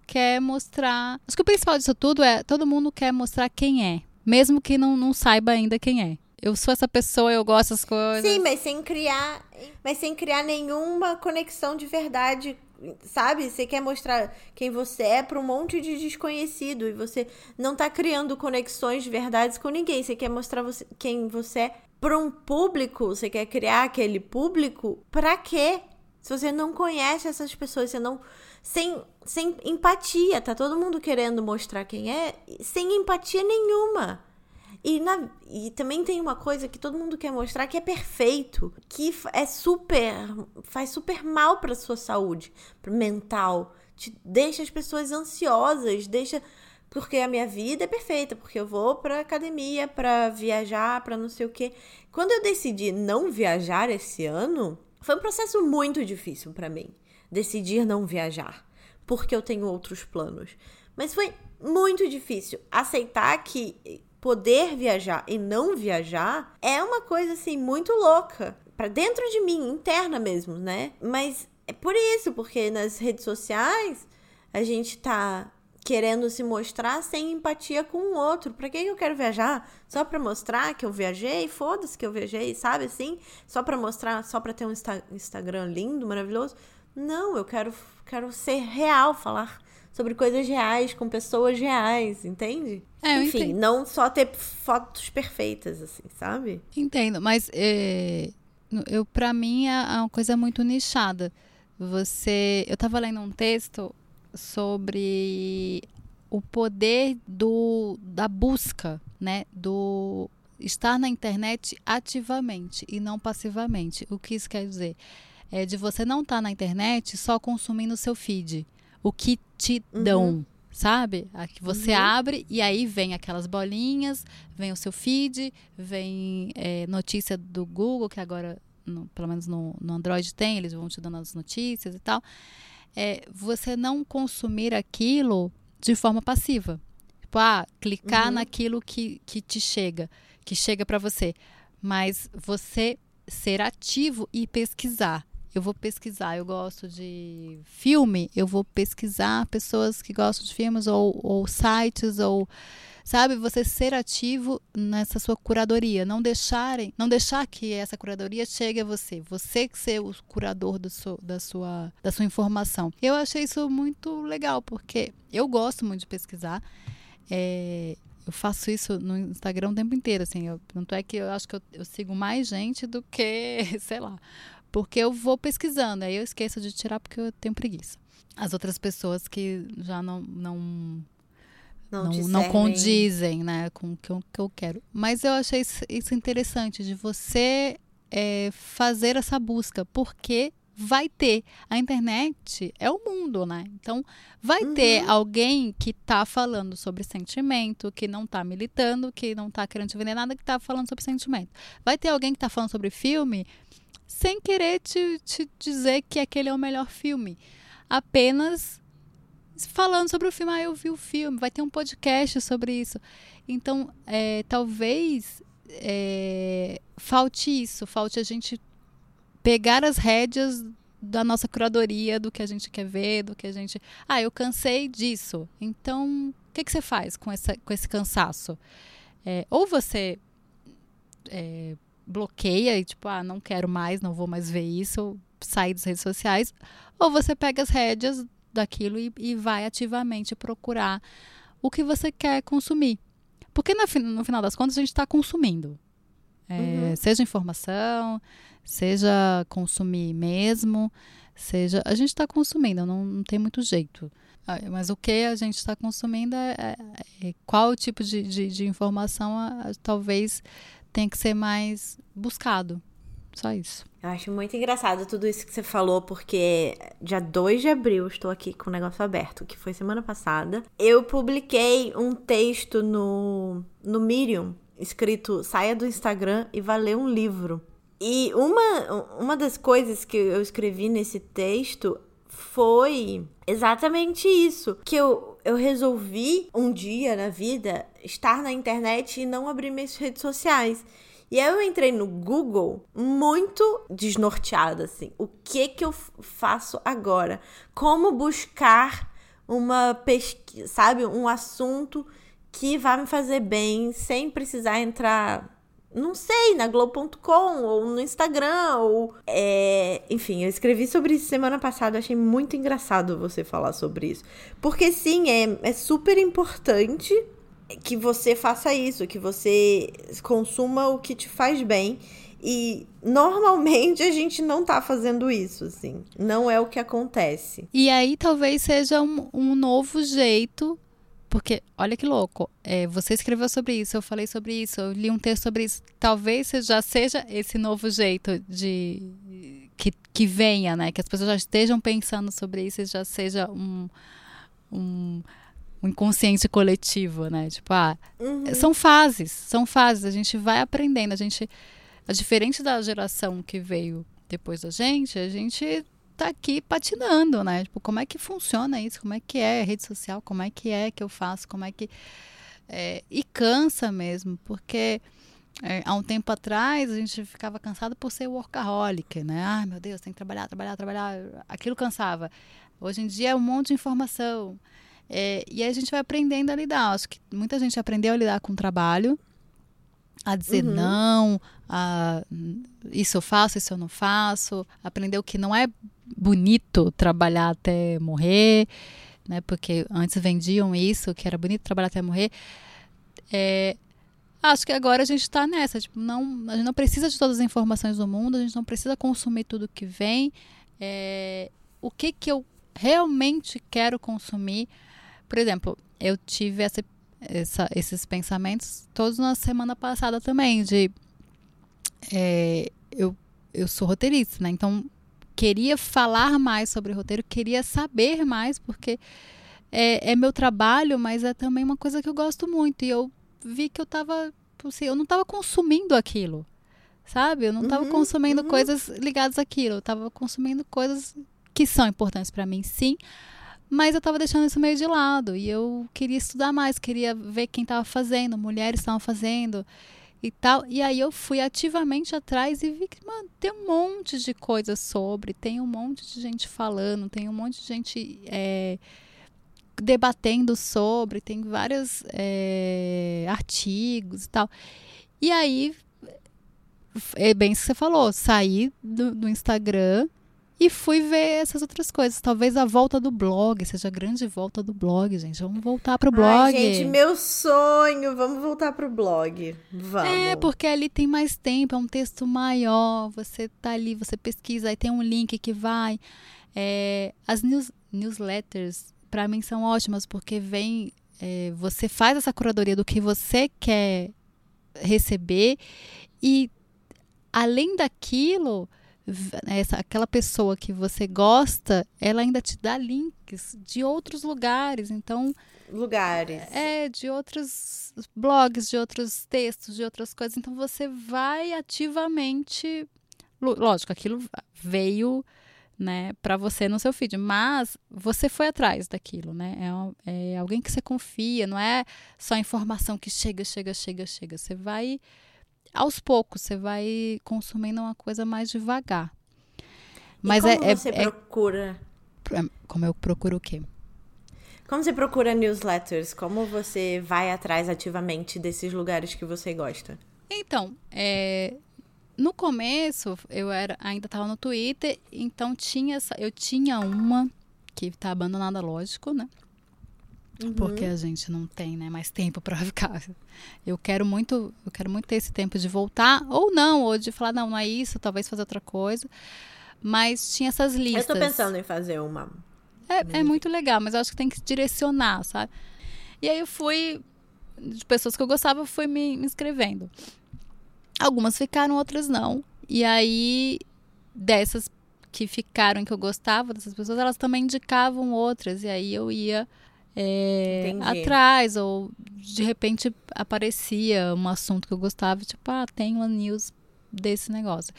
quer mostrar. Acho que o principal disso tudo é todo mundo quer mostrar quem é, mesmo que não, não saiba ainda quem é. Eu sou essa pessoa, eu gosto das coisas. Sim, mas sem criar, mas sem criar nenhuma conexão de verdade, sabe? Você quer mostrar quem você é para um monte de desconhecido e você não tá criando conexões de verdades com ninguém. Você quer mostrar você- quem você é para um público, você quer criar aquele público para quê? Se você não conhece essas pessoas, você não sem sem empatia, tá todo mundo querendo mostrar quem é, sem empatia nenhuma. E, na- e também tem uma coisa que todo mundo quer mostrar que é perfeito, que é super, faz super mal pra sua saúde mental, te deixa as pessoas ansiosas, deixa porque a minha vida é perfeita, porque eu vou pra academia pra viajar, pra não sei o quê. Quando eu decidi não viajar esse ano, foi um processo muito difícil pra mim, decidir não viajar, porque eu tenho outros planos. Mas foi muito difícil aceitar que poder viajar e não viajar é uma coisa assim muito louca para dentro de mim, interna mesmo, né? Mas é por isso, porque nas redes sociais a gente tá querendo se mostrar sem empatia com o outro. Pra que eu quero viajar? Só pra mostrar que eu viajei? Foda-se que eu viajei, sabe assim? Só pra mostrar, só pra ter um Insta Instagram lindo, maravilhoso? Não, eu quero, quero ser real, falar sobre coisas reais, com pessoas reais, entende? É, Enfim, entendo. não só ter fotos perfeitas, assim, sabe? Entendo, mas é, eu para mim é uma coisa muito nichada. Você, eu tava lendo um texto sobre o poder do, da busca, né? Do estar na internet ativamente e não passivamente. O que isso quer dizer? É de você não estar tá na internet só consumindo o seu feed. O que te uhum. dão, sabe? Aqui você uhum. abre e aí vem aquelas bolinhas, vem o seu feed, vem é, notícia do Google, que agora, no, pelo menos no, no Android tem, eles vão te dando as notícias e tal é você não consumir aquilo de forma passiva. Tipo, ah, clicar uhum. naquilo que, que te chega, que chega para você. Mas você ser ativo e pesquisar. Eu vou pesquisar, eu gosto de filme, eu vou pesquisar pessoas que gostam de filmes ou, ou sites ou sabe? Você ser ativo nessa sua curadoria, não deixarem, não deixar que essa curadoria chegue a você, você ser o curador do seu, da sua da sua informação. Eu achei isso muito legal porque eu gosto muito de pesquisar. É, eu faço isso no Instagram o tempo inteiro, assim. Eu, tanto é que eu acho que eu, eu sigo mais gente do que, [laughs] sei lá, porque eu vou pesquisando, aí eu esqueço de tirar porque eu tenho preguiça. As outras pessoas que já não, não não, não, não condizem né, com o que eu, que eu quero. Mas eu achei isso interessante de você é, fazer essa busca, porque vai ter. A internet é o mundo, né? Então, vai uhum. ter alguém que tá falando sobre sentimento, que não tá militando, que não tá querendo te vender nada, que tá falando sobre sentimento. Vai ter alguém que tá falando sobre filme sem querer te, te dizer que aquele é o melhor filme. Apenas falando sobre o filme. Ah, eu vi o filme, vai ter um podcast sobre isso. Então, é, talvez é, falte isso, falte a gente pegar as rédeas da nossa curadoria, do que a gente quer ver, do que a gente. Ah, eu cansei disso. Então, o que, que você faz com, essa, com esse cansaço? É, ou você é, bloqueia e, tipo, ah, não quero mais, não vou mais ver isso, sair das redes sociais, ou você pega as rédeas daquilo e, e vai ativamente procurar o que você quer consumir. Porque no, no final das contas a gente está consumindo. É, uhum. Seja informação, seja consumir mesmo, seja. A gente está consumindo, não, não, tem muito jeito. Ah, mas o que a gente está consumindo é, é, é, qual tipo de, de, de informação a, a, talvez tenha que ser mais buscado. Só isso. Eu acho muito engraçado tudo isso que você falou, porque dia 2 de abril estou aqui com o negócio aberto, que foi semana passada. Eu publiquei um texto no, no Medium, escrito Saia do Instagram e vá ler um livro. E uma, uma das coisas que eu escrevi nesse texto foi exatamente isso. Que eu, eu resolvi um dia na vida estar na internet e não abrir minhas redes sociais. E aí eu entrei no Google muito desnorteada, assim. O que que eu faço agora? Como buscar uma pesquisa, sabe? Um assunto que vai me fazer bem sem precisar entrar não sei, na Globo.com ou no Instagram, ou. É... Enfim, eu escrevi sobre isso semana passada, achei muito engraçado você falar sobre isso. Porque sim, é, é super importante que você faça isso, que você consuma o que te faz bem. E normalmente a gente não tá fazendo isso, assim. Não é o que acontece. E aí talvez seja um, um novo jeito. Porque, olha que louco, é, você escreveu sobre isso, eu falei sobre isso, eu li um texto sobre isso. Talvez já seja esse novo jeito de que, que venha, né? Que as pessoas já estejam pensando sobre isso e já seja um, um um inconsciente coletivo, né? Tipo, ah, uhum. são fases, são fases, a gente vai aprendendo, a gente, a diferente da geração que veio depois da gente, a gente tá aqui patinando, né? Tipo, como é que funciona isso? Como é que é rede social? Como é que é que eu faço? Como é que É, e cansa mesmo, porque é, há um tempo atrás a gente ficava cansado por ser workaholic, né? Ai, meu Deus, tem que trabalhar, trabalhar, trabalhar. Aquilo cansava. Hoje em dia é um monte de informação. É, e aí a gente vai aprendendo a lidar. Acho que muita gente aprendeu a lidar com o trabalho, a dizer uhum. não, a isso eu faço, isso eu não faço, aprendeu que não é bonito trabalhar até morrer, né? Porque antes vendiam isso, que era bonito trabalhar até morrer. É, acho que agora a gente está nessa, tipo, não, a gente não precisa de todas as informações do mundo, a gente não precisa consumir tudo que vem. É, o que que eu realmente quero consumir? Por exemplo, eu tive essa, essa, esses pensamentos todos na semana passada também, de é, eu, eu sou roteirista, né? Então queria falar mais sobre roteiro, queria saber mais, porque é, é, meu trabalho, mas é também uma coisa que eu gosto muito. E eu vi que eu tava. Assim, eu não estava consumindo aquilo. Sabe? Eu não estava uhum, consumindo uhum. coisas ligadas àquilo. Eu estava consumindo coisas que são importantes para mim, sim. Mas eu estava deixando isso meio de lado. E eu queria estudar mais, queria ver quem estava fazendo, mulheres estavam fazendo e tal. E aí eu fui ativamente atrás e vi que, mano, tem um monte de coisa sobre, tem um monte de gente falando, tem um monte de gente é, debatendo sobre, tem vários é, artigos e tal. E aí, é bem isso que você falou, saí do, do Instagram e fui ver essas outras coisas. Talvez a volta do blog seja a grande volta do blog, gente. Vamos voltar pro blog. Ai, gente, meu sonho. Vamos voltar pro blog. Vamos. É, porque ali tem mais tempo, é um texto maior. Você tá ali, você pesquisa, aí tem um link que vai. É, as news, newsletters, para mim, são ótimas, porque vem. É, você faz essa curadoria do que você quer receber e além daquilo essa, aquela pessoa que você gosta, ela ainda te dá links de outros lugares. Então. Lugares. É, de outros blogs, de outros textos, de outras coisas. Então você vai ativamente. Lógico, aquilo veio né, para você no seu feed, mas você foi atrás daquilo, né? É, é alguém que você confia, não é só informação que chega, chega, chega, chega. Você vai aos poucos, você vai consumindo uma coisa mais devagar. Mas e como é, você é, procura? É, como eu procuro o quê? Como você procura newsletters? Como você vai atrás ativamente desses lugares que você gosta? Então, é, no começo eu era, ainda estava no Twitter, então tinha essa, eu tinha uma que está abandonada, lógico, né? Uhum. Porque a gente não tem né, mais tempo para ficar. Eu quero muito, eu quero muito ter esse tempo de voltar, ou não, ou de falar, não, não é isso, talvez fazer outra coisa. Mas tinha essas listas. Eu tô pensando em fazer uma. É, é muito legal, mas eu acho que tem que direcionar, sabe? E aí eu fui, de pessoas que eu gostava, eu fui me, me inscrevendo. Algumas ficaram, outras não. E aí, dessas que ficaram que eu gostava dessas pessoas, elas também indicavam outras. E aí eu ia é, atrás, ou de repente aparecia um assunto que eu gostava, tipo, ah, tem uma news desse negócio.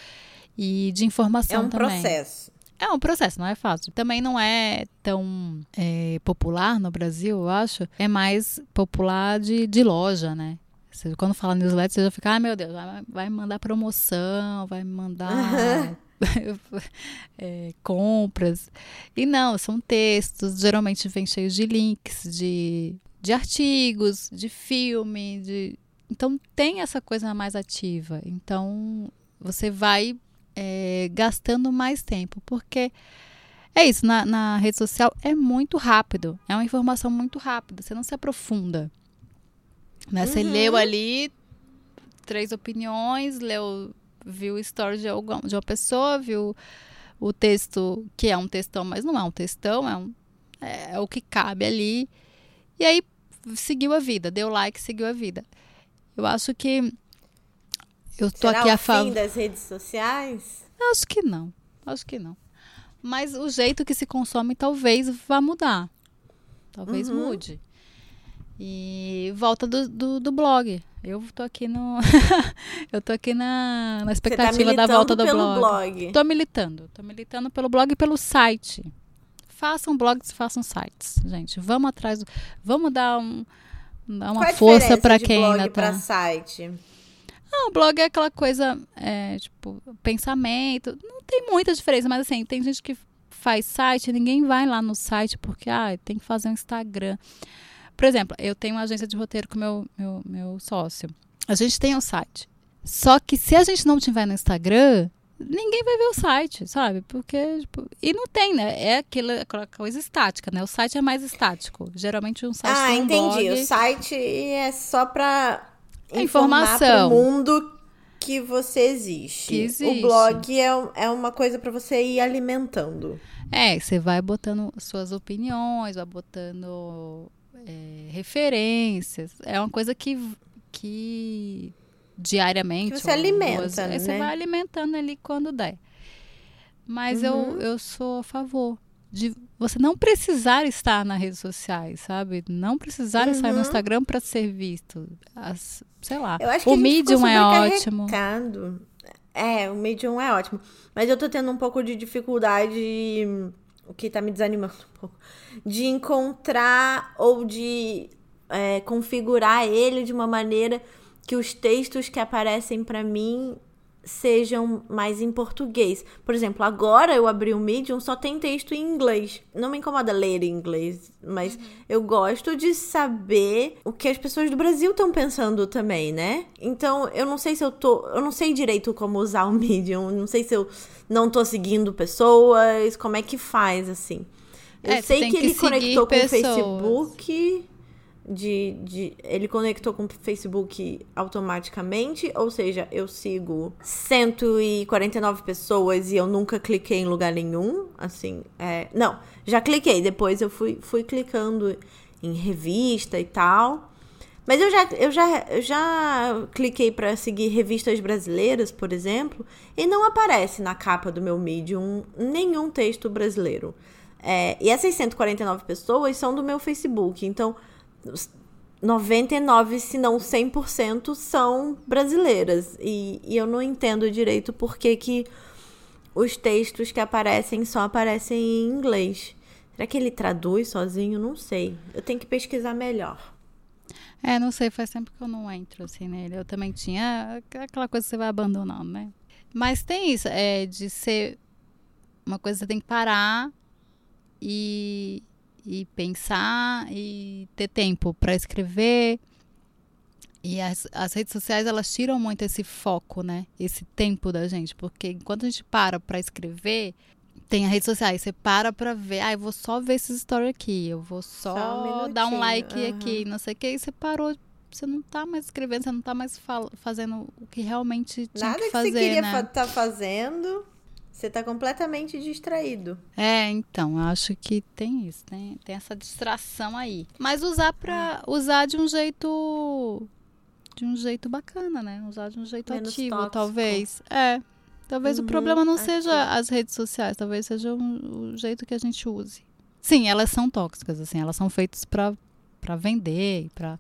E de informação também. É um também. processo. É um processo, não é fácil. Também não é tão é, popular no Brasil, eu acho. É mais popular de, de loja, né? Você, quando fala newsletter, você já fica, ah, meu Deus, vai, vai mandar promoção, vai mandar [laughs] [laughs] é, compras. E não, são textos, geralmente vem cheios de links, de, de artigos, de filme, de. Então tem essa coisa mais ativa. Então você vai é, gastando mais tempo, porque é isso, na, na rede social é muito rápido, é uma informação muito rápida, você não se aprofunda. Né? Você uhum. leu ali três opiniões, leu viu o story de, alguma, de uma pessoa, viu o texto, que é um textão, mas não é um textão, é, um, é, é o que cabe ali. E aí seguiu a vida, deu like, seguiu a vida. Eu acho que eu tô Será aqui a favor. fim das redes sociais? Acho que não. Acho que não. Mas o jeito que se consome talvez vá mudar. Talvez uhum. mude. E volta do, do, do blog. Eu tô aqui no. [laughs] eu tô aqui na, na tá expectativa tá da volta do pelo blog. blog. Tô militando. Tô militando pelo blog e pelo site. Façam blogs, façam sites, gente. Vamos atrás. Do, vamos dar um, Dá uma Qual é força de quem blog ainda pra tá. site? Não, o blog é aquela coisa, é, tipo, pensamento. Não tem muita diferença, mas assim, tem gente que faz site, ninguém vai lá no site porque, ah, tem que fazer um Instagram. Por exemplo, eu tenho uma agência de roteiro com meu, meu, meu sócio. A gente tem um site. Só que se a gente não tiver no Instagram, ninguém vai ver o site, sabe? Porque, tipo, e não tem, né? É aquela, aquela coisa estática, né? O site é mais estático. Geralmente um site Ah, um entendi. O site é só pra É informação. pro mundo que você existe. Que existe. O blog é, é uma coisa pra você ir alimentando. É, você vai botando suas opiniões, vai botando é, referências. É uma coisa que, que diariamente. Que você alimenta, duas- é, Você né? vai alimentando ali quando der. Mas eu, Uhum. eu sou a favor de você não precisar estar nas redes sociais, sabe? Não precisar estar no Uhum. Instagram para ser visto. As- sei lá. Eu o Medium é ótimo. É, o Medium é ótimo. Mas eu tô tendo um pouco de dificuldade, o que tá me desanimando um pouco, de encontrar ou de é, configurar ele de uma maneira que os textos que aparecem pra mim sejam mais em português. Por exemplo, agora eu abri o Medium, só tem texto em inglês. Não me incomoda ler em inglês, mas eu gosto de saber o que as pessoas do Brasil estão pensando também, né? Então, eu não sei se eu tô, eu não sei direito como usar o Medium, não sei se eu não tô seguindo pessoas, como é que faz assim. Eu É, sei que que ele conectou com o pessoas. Facebook de, de ele conectou com o Facebook automaticamente, ou seja, eu sigo 149 pessoas e eu nunca cliquei em lugar nenhum, assim, é, não, já cliquei, depois eu fui, fui clicando em revista e tal. Mas eu já, eu já, eu já cliquei para seguir revistas brasileiras, por exemplo, e não aparece na capa do meu Medium nenhum texto brasileiro. É, e essas 149 pessoas são do meu Facebook, então 99, se não 100%, são brasileiras. E, e eu não entendo direito por que, que os textos que aparecem só aparecem em inglês. Será que ele traduz sozinho? Não sei. Eu tenho que pesquisar melhor. É, não sei, faz tempo que eu não entro assim nele. Eu também tinha aquela coisa que você vai abandonando, né? Mas tem isso, é de ser uma coisa que você tem que parar e, e pensar e ter tempo para escrever. E as, as redes sociais, elas tiram muito esse foco, né? Esse tempo da gente. Porque enquanto a gente para para escrever, tem a rede social. Aí você para pra ver. Ah, eu vou só ver esses stories aqui. Eu vou só, Só um dar um like aham. aqui. Não sei o que. E você parou. Você não tá mais escrevendo. Você não tá mais fazendo o que realmente tinha Nada que que, fazer, você queria né? estar tá fazendo, você tá completamente distraído. É, então, acho que tem isso, tem, tem essa distração aí. Mas usar pra. usar de um jeito. De um jeito bacana, né? Usar de um jeito Menos ativo, tóxico. talvez. É. Talvez o Uhum, problema não ativo. seja as redes sociais, talvez seja um- o jeito que a gente use. Sim, elas são tóxicas, assim, elas são feitas pra pra vender, pra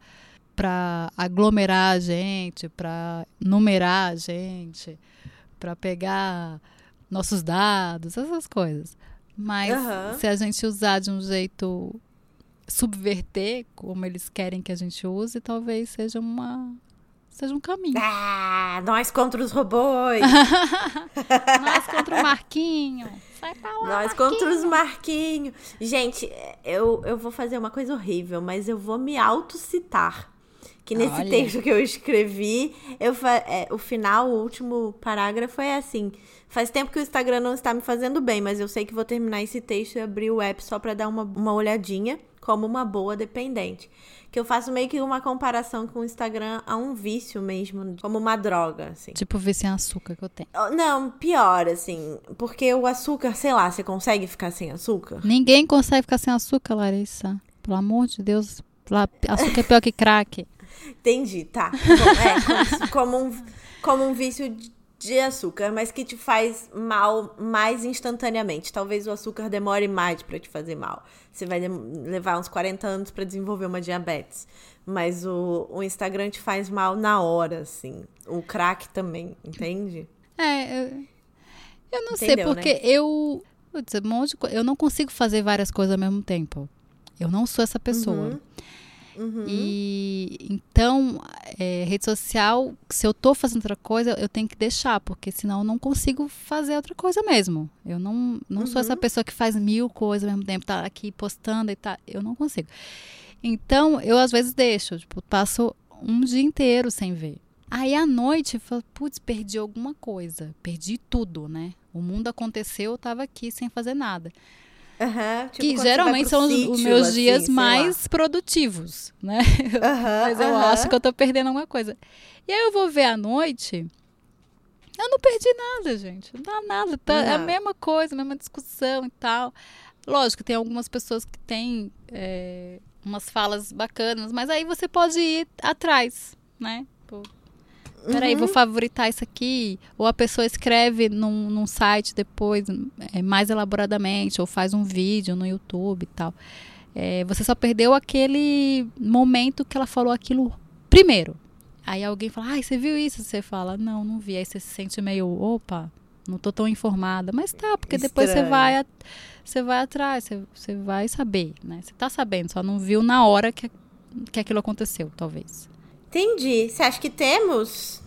para aglomerar a gente, pra numerar a gente, pra pegar nossos dados, essas coisas. Mas Aham. se a gente usar de um jeito subverter como eles querem que a gente use, talvez seja uma seja um caminho. Ah, nós contra os robôs. [laughs] Nós contra o Marquinho. Sai pra lá. Nós contra os Marquinhos. Gente, eu, eu vou fazer uma coisa horrível, mas eu vou me autocitar. Que nesse Olha. texto que eu escrevi, eu é, o final, o último parágrafo é assim. Faz tempo que o Instagram não está me fazendo bem, mas eu sei que vou terminar esse texto e abrir o app só para dar uma, uma olhadinha, como uma boa dependente. Que eu faço meio que uma comparação com o Instagram a um vício mesmo, como uma droga, assim. Tipo vício em açúcar que eu tenho. Oh, Não, pior, assim, porque o açúcar, sei lá, você consegue ficar sem açúcar? Ninguém consegue ficar sem açúcar, Larissa. Pelo amor de Deus. Açúcar é pior que crack. Entendi, tá. Bom, é, como, como um, como um vício de- açúcar, mas que te faz mal mais instantaneamente. Talvez o açúcar demore mais pra te fazer mal. Você vai levar uns 40 anos pra desenvolver uma diabetes. Mas o, o Instagram te faz mal na hora, assim. O crack também, entende? É, eu, eu não sei, Entendeu, né? porque eu. Putz, um monte de eu não consigo fazer várias coisas ao mesmo tempo. Eu não sou essa pessoa. Uhum. Uhum. E então, é, rede social, se eu tô fazendo outra coisa, eu tenho que deixar, porque senão eu não consigo fazer outra coisa mesmo. Eu não, não uhum. sou essa uhum. pessoa que faz mil coisas ao mesmo tempo, tá aqui postando e tá. Eu não consigo. Então, eu às vezes deixo, tipo, passo um dia inteiro sem ver. Aí à noite eu falo, putz, perdi alguma coisa. Perdi tudo, né? O mundo aconteceu, eu tava aqui sem fazer nada. Uhum, tipo que geralmente são sítio, os meus assim, dias mais lá. produtivos, né? Uhum, [laughs] Mas eu uhum. acho que eu tô perdendo alguma coisa. E aí eu vou ver à noite. Eu não perdi nada, gente. Não dá nada. Tá, É a mesma coisa, a mesma discussão e tal. Lógico, tem algumas pessoas que têm é, umas falas bacanas, mas aí você pode ir atrás, né? Pô, peraí, uhum. vou favoritar isso aqui. Ou a pessoa escreve num, num site depois, é, mais elaboradamente, ou faz um vídeo no YouTube e tal. É, você só perdeu aquele momento que ela falou aquilo primeiro. Aí alguém fala, ai, você viu isso? Você fala, não, não vi. Aí você se sente meio, opa, não tô tão informada. Mas tá, porque Estranho. depois você vai, você vai atrás, você, você vai saber, né? Você tá sabendo, só não viu na hora que, que aquilo aconteceu, talvez. Entendi. Você acha que temos?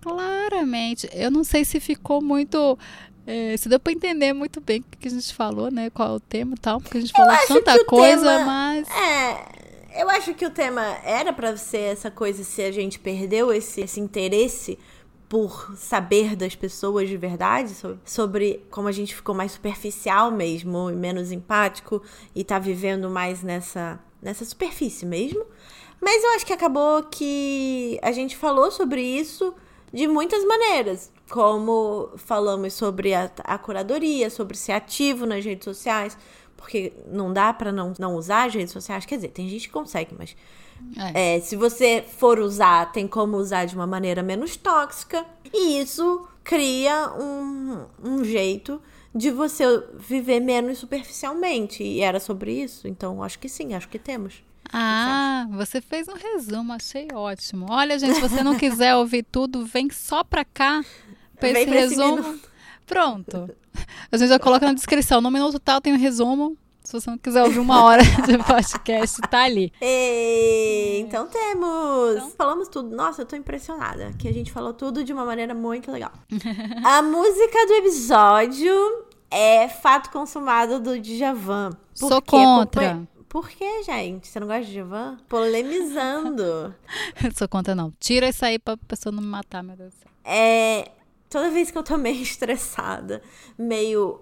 Claramente. Eu não sei se ficou muito. É, se deu para entender muito bem o que a gente falou, né? Qual é o tema e tal, porque a gente falou tanta coisa, tema, mas. É, eu acho que o tema era para ser essa coisa se a gente perdeu esse, esse interesse por saber das pessoas de verdade, sobre, sobre, como a gente ficou mais superficial mesmo e menos empático e tá vivendo mais nessa, nessa superfície mesmo. Mas eu acho que acabou que a gente falou sobre isso de muitas maneiras. Como falamos sobre a, a curadoria, sobre ser ativo nas redes sociais, porque não dá para não, não usar as redes sociais. Quer dizer, tem gente que consegue, mas é. É, se você for usar, tem como usar de uma maneira menos tóxica. E isso cria um, um jeito de você viver menos superficialmente. E era sobre isso. Então, acho que sim, acho que temos. Ah, você fez um resumo, achei ótimo. Olha, gente, se você não quiser ouvir tudo, vem só pra cá pra esse resumo. Esse Pronto. A gente já coloca na descrição. No minuto tal tem um resumo. Se você não quiser ouvir uma hora [laughs] de podcast, tá ali. Ei, então temos! Então... Falamos tudo. Nossa, eu tô impressionada. Que a gente falou tudo de uma maneira muito legal. [laughs] a música do episódio é Fato Consumado do Djavan. Sou contra. Por, por que, gente? Você não gosta de Djavan? Polemizando. [laughs] Sou contra, não. Tira isso aí pra pessoa não me matar, meu Deus do céu. É. Toda vez que eu tô meio [laughs] estressada, meio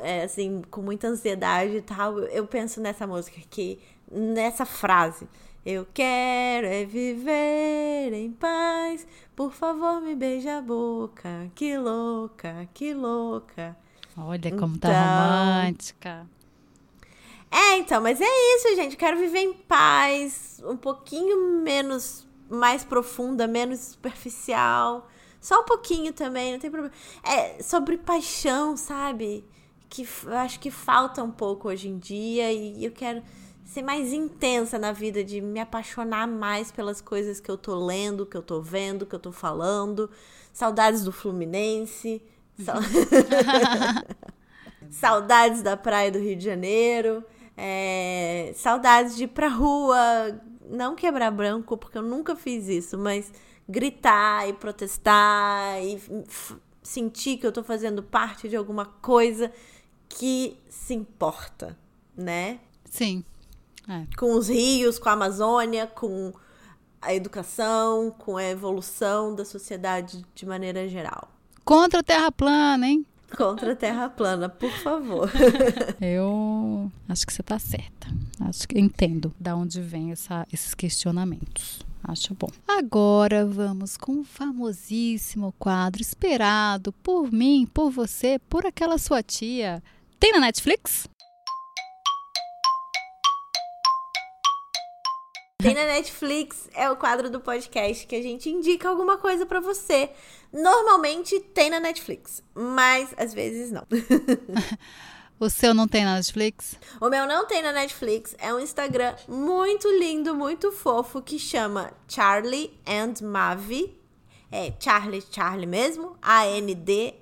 é, assim, com muita ansiedade e tal, eu penso nessa música aqui, nessa frase. Eu quero é viver em paz, por favor me beija a boca, que louca, que louca. Olha como tá então... tá romântica. É, então, mas é isso, gente. Eu quero viver em paz, um pouquinho menos, mais profunda, menos superficial. Só um pouquinho também, não tem problema. É sobre paixão, sabe? que eu acho que falta um pouco hoje em dia e eu quero ser mais intensa na vida, de me apaixonar mais pelas coisas que eu tô lendo, que eu tô vendo, que eu tô falando. Saudades do Fluminense. [laughs] [laughs] saudades da praia do Rio de Janeiro. É... saudades de ir pra rua. Não quebrar branco, porque eu nunca fiz isso, mas gritar e protestar e sentir que eu tô fazendo parte de alguma coisa que se importa, né? Sim. É. Com os rios, com a Amazônia, com a educação, com a evolução da sociedade de maneira geral. Contra a Terra plana, hein? Contra a Terra plana, por favor. [laughs] Eu acho que você está certa. Acho que entendo da onde vem essa, esses questionamentos. Acho bom. Agora vamos com o famosíssimo quadro esperado por mim, por você, por aquela sua tia tem na Netflix? Tem na Netflix é o quadro do podcast que a gente indica alguma coisa para você. Normalmente tem na Netflix, mas às vezes não. [laughs] o seu não tem na Netflix? O meu não tem na Netflix. É um Instagram muito lindo, muito fofo que chama Charlie and Mavi. É Charlie, Charlie mesmo. A-N-D-M-A-V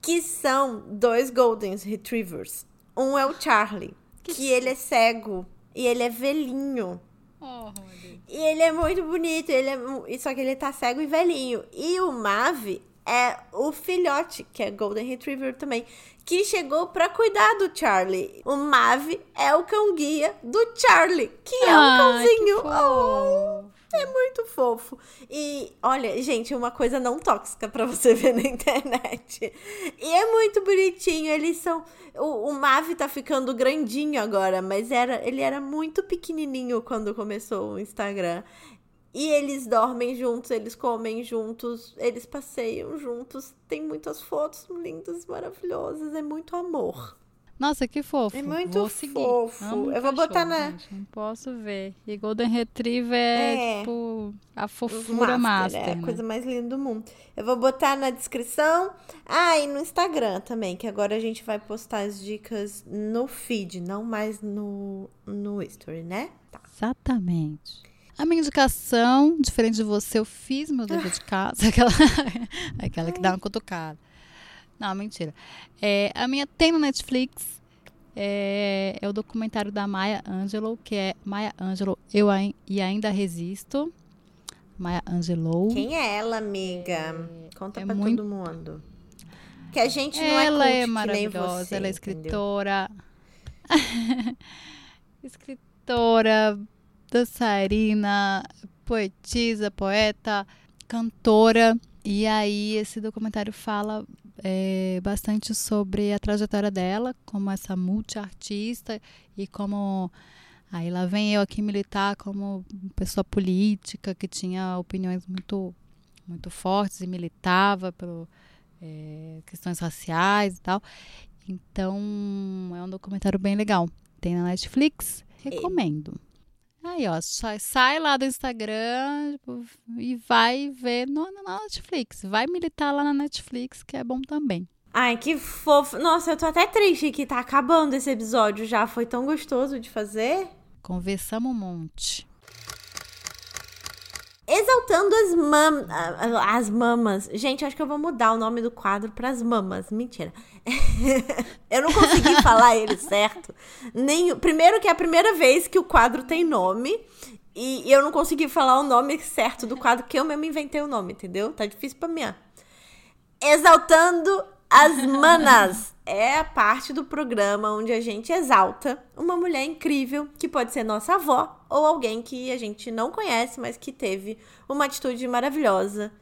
que são dois Golden Retrievers. Um é o Charlie, que, que ele é cego E ele é velhinho. Oh, e ele é muito bonito, ele é, só que ele tá cego e velhinho. E o Mavi é o filhote, que é Golden Retriever também, que chegou para cuidar do Charlie. O Mavi é o cão guia do Charlie, que é um cãozinho. Oh, é muito fofo. E olha, gente, uma coisa não tóxica para você [laughs] ver na internet. E é muito bonitinho. Eles são. O, o Mavi tá ficando grandinho agora, mas era, ele era muito pequenininho quando começou o Instagram. E eles dormem juntos, eles comem juntos, eles passeiam juntos. Tem muitas fotos lindas, maravilhosas. É muito amor. Nossa, que fofo. É muito vou fofo. Amo eu vou botar na. Gente, não posso ver. E Golden Retriever é, é tipo a fofura master. master é a né? coisa mais linda do mundo. Eu vou botar na descrição. Ah, e no Instagram também, que agora a gente vai postar as dicas no feed, não mais no, no history, né? Tá. Exatamente. A minha indicação, diferente de você, eu fiz meu dever de casa. [laughs] Aquela, aquela que dá uma cutucada. Não, mentira. É, a minha tem no Netflix. É, é, o documentário da Maya Angelou, que é Maya Angelou, Eu e Ainda Resisto. Maya Angelou. Quem é ela, amiga? É, Conta é pra muito... todo mundo. Que a gente não ela é Ela é maravilhosa, você, ela é escritora. [laughs] escritora, dançarina, poetisa, poeta, cantora. E aí esse documentário fala é, bastante sobre a trajetória dela como essa multiartista e como aí lá vem eu aqui militar como pessoa política que tinha opiniões muito muito fortes e militava por é, questões raciais e tal. Então é um documentário bem legal. Tem na Netflix, recomendo. Aí, ó, sai lá do Instagram tipo, e vai ver no, na Netflix. Vai militar lá na Netflix, que é bom também. Ai, que fofo. Nossa, eu tô até triste que tá acabando esse episódio já. Foi tão gostoso de fazer. Conversamos um monte exaltando as, mam as mamas. Gente, acho que eu vou mudar o nome do quadro para as mamas. Mentira. [laughs] eu não consegui [laughs] falar ele certo. Nem, primeiro que é a primeira vez que o quadro tem nome. E, e eu não consegui falar o nome certo do quadro, que eu mesmo inventei o nome, entendeu? Tá difícil pra mim. Exaltando as manas é a parte do programa onde a gente exalta uma mulher incrível, que pode ser nossa avó ou alguém que a gente não conhece, mas que teve uma atitude maravilhosa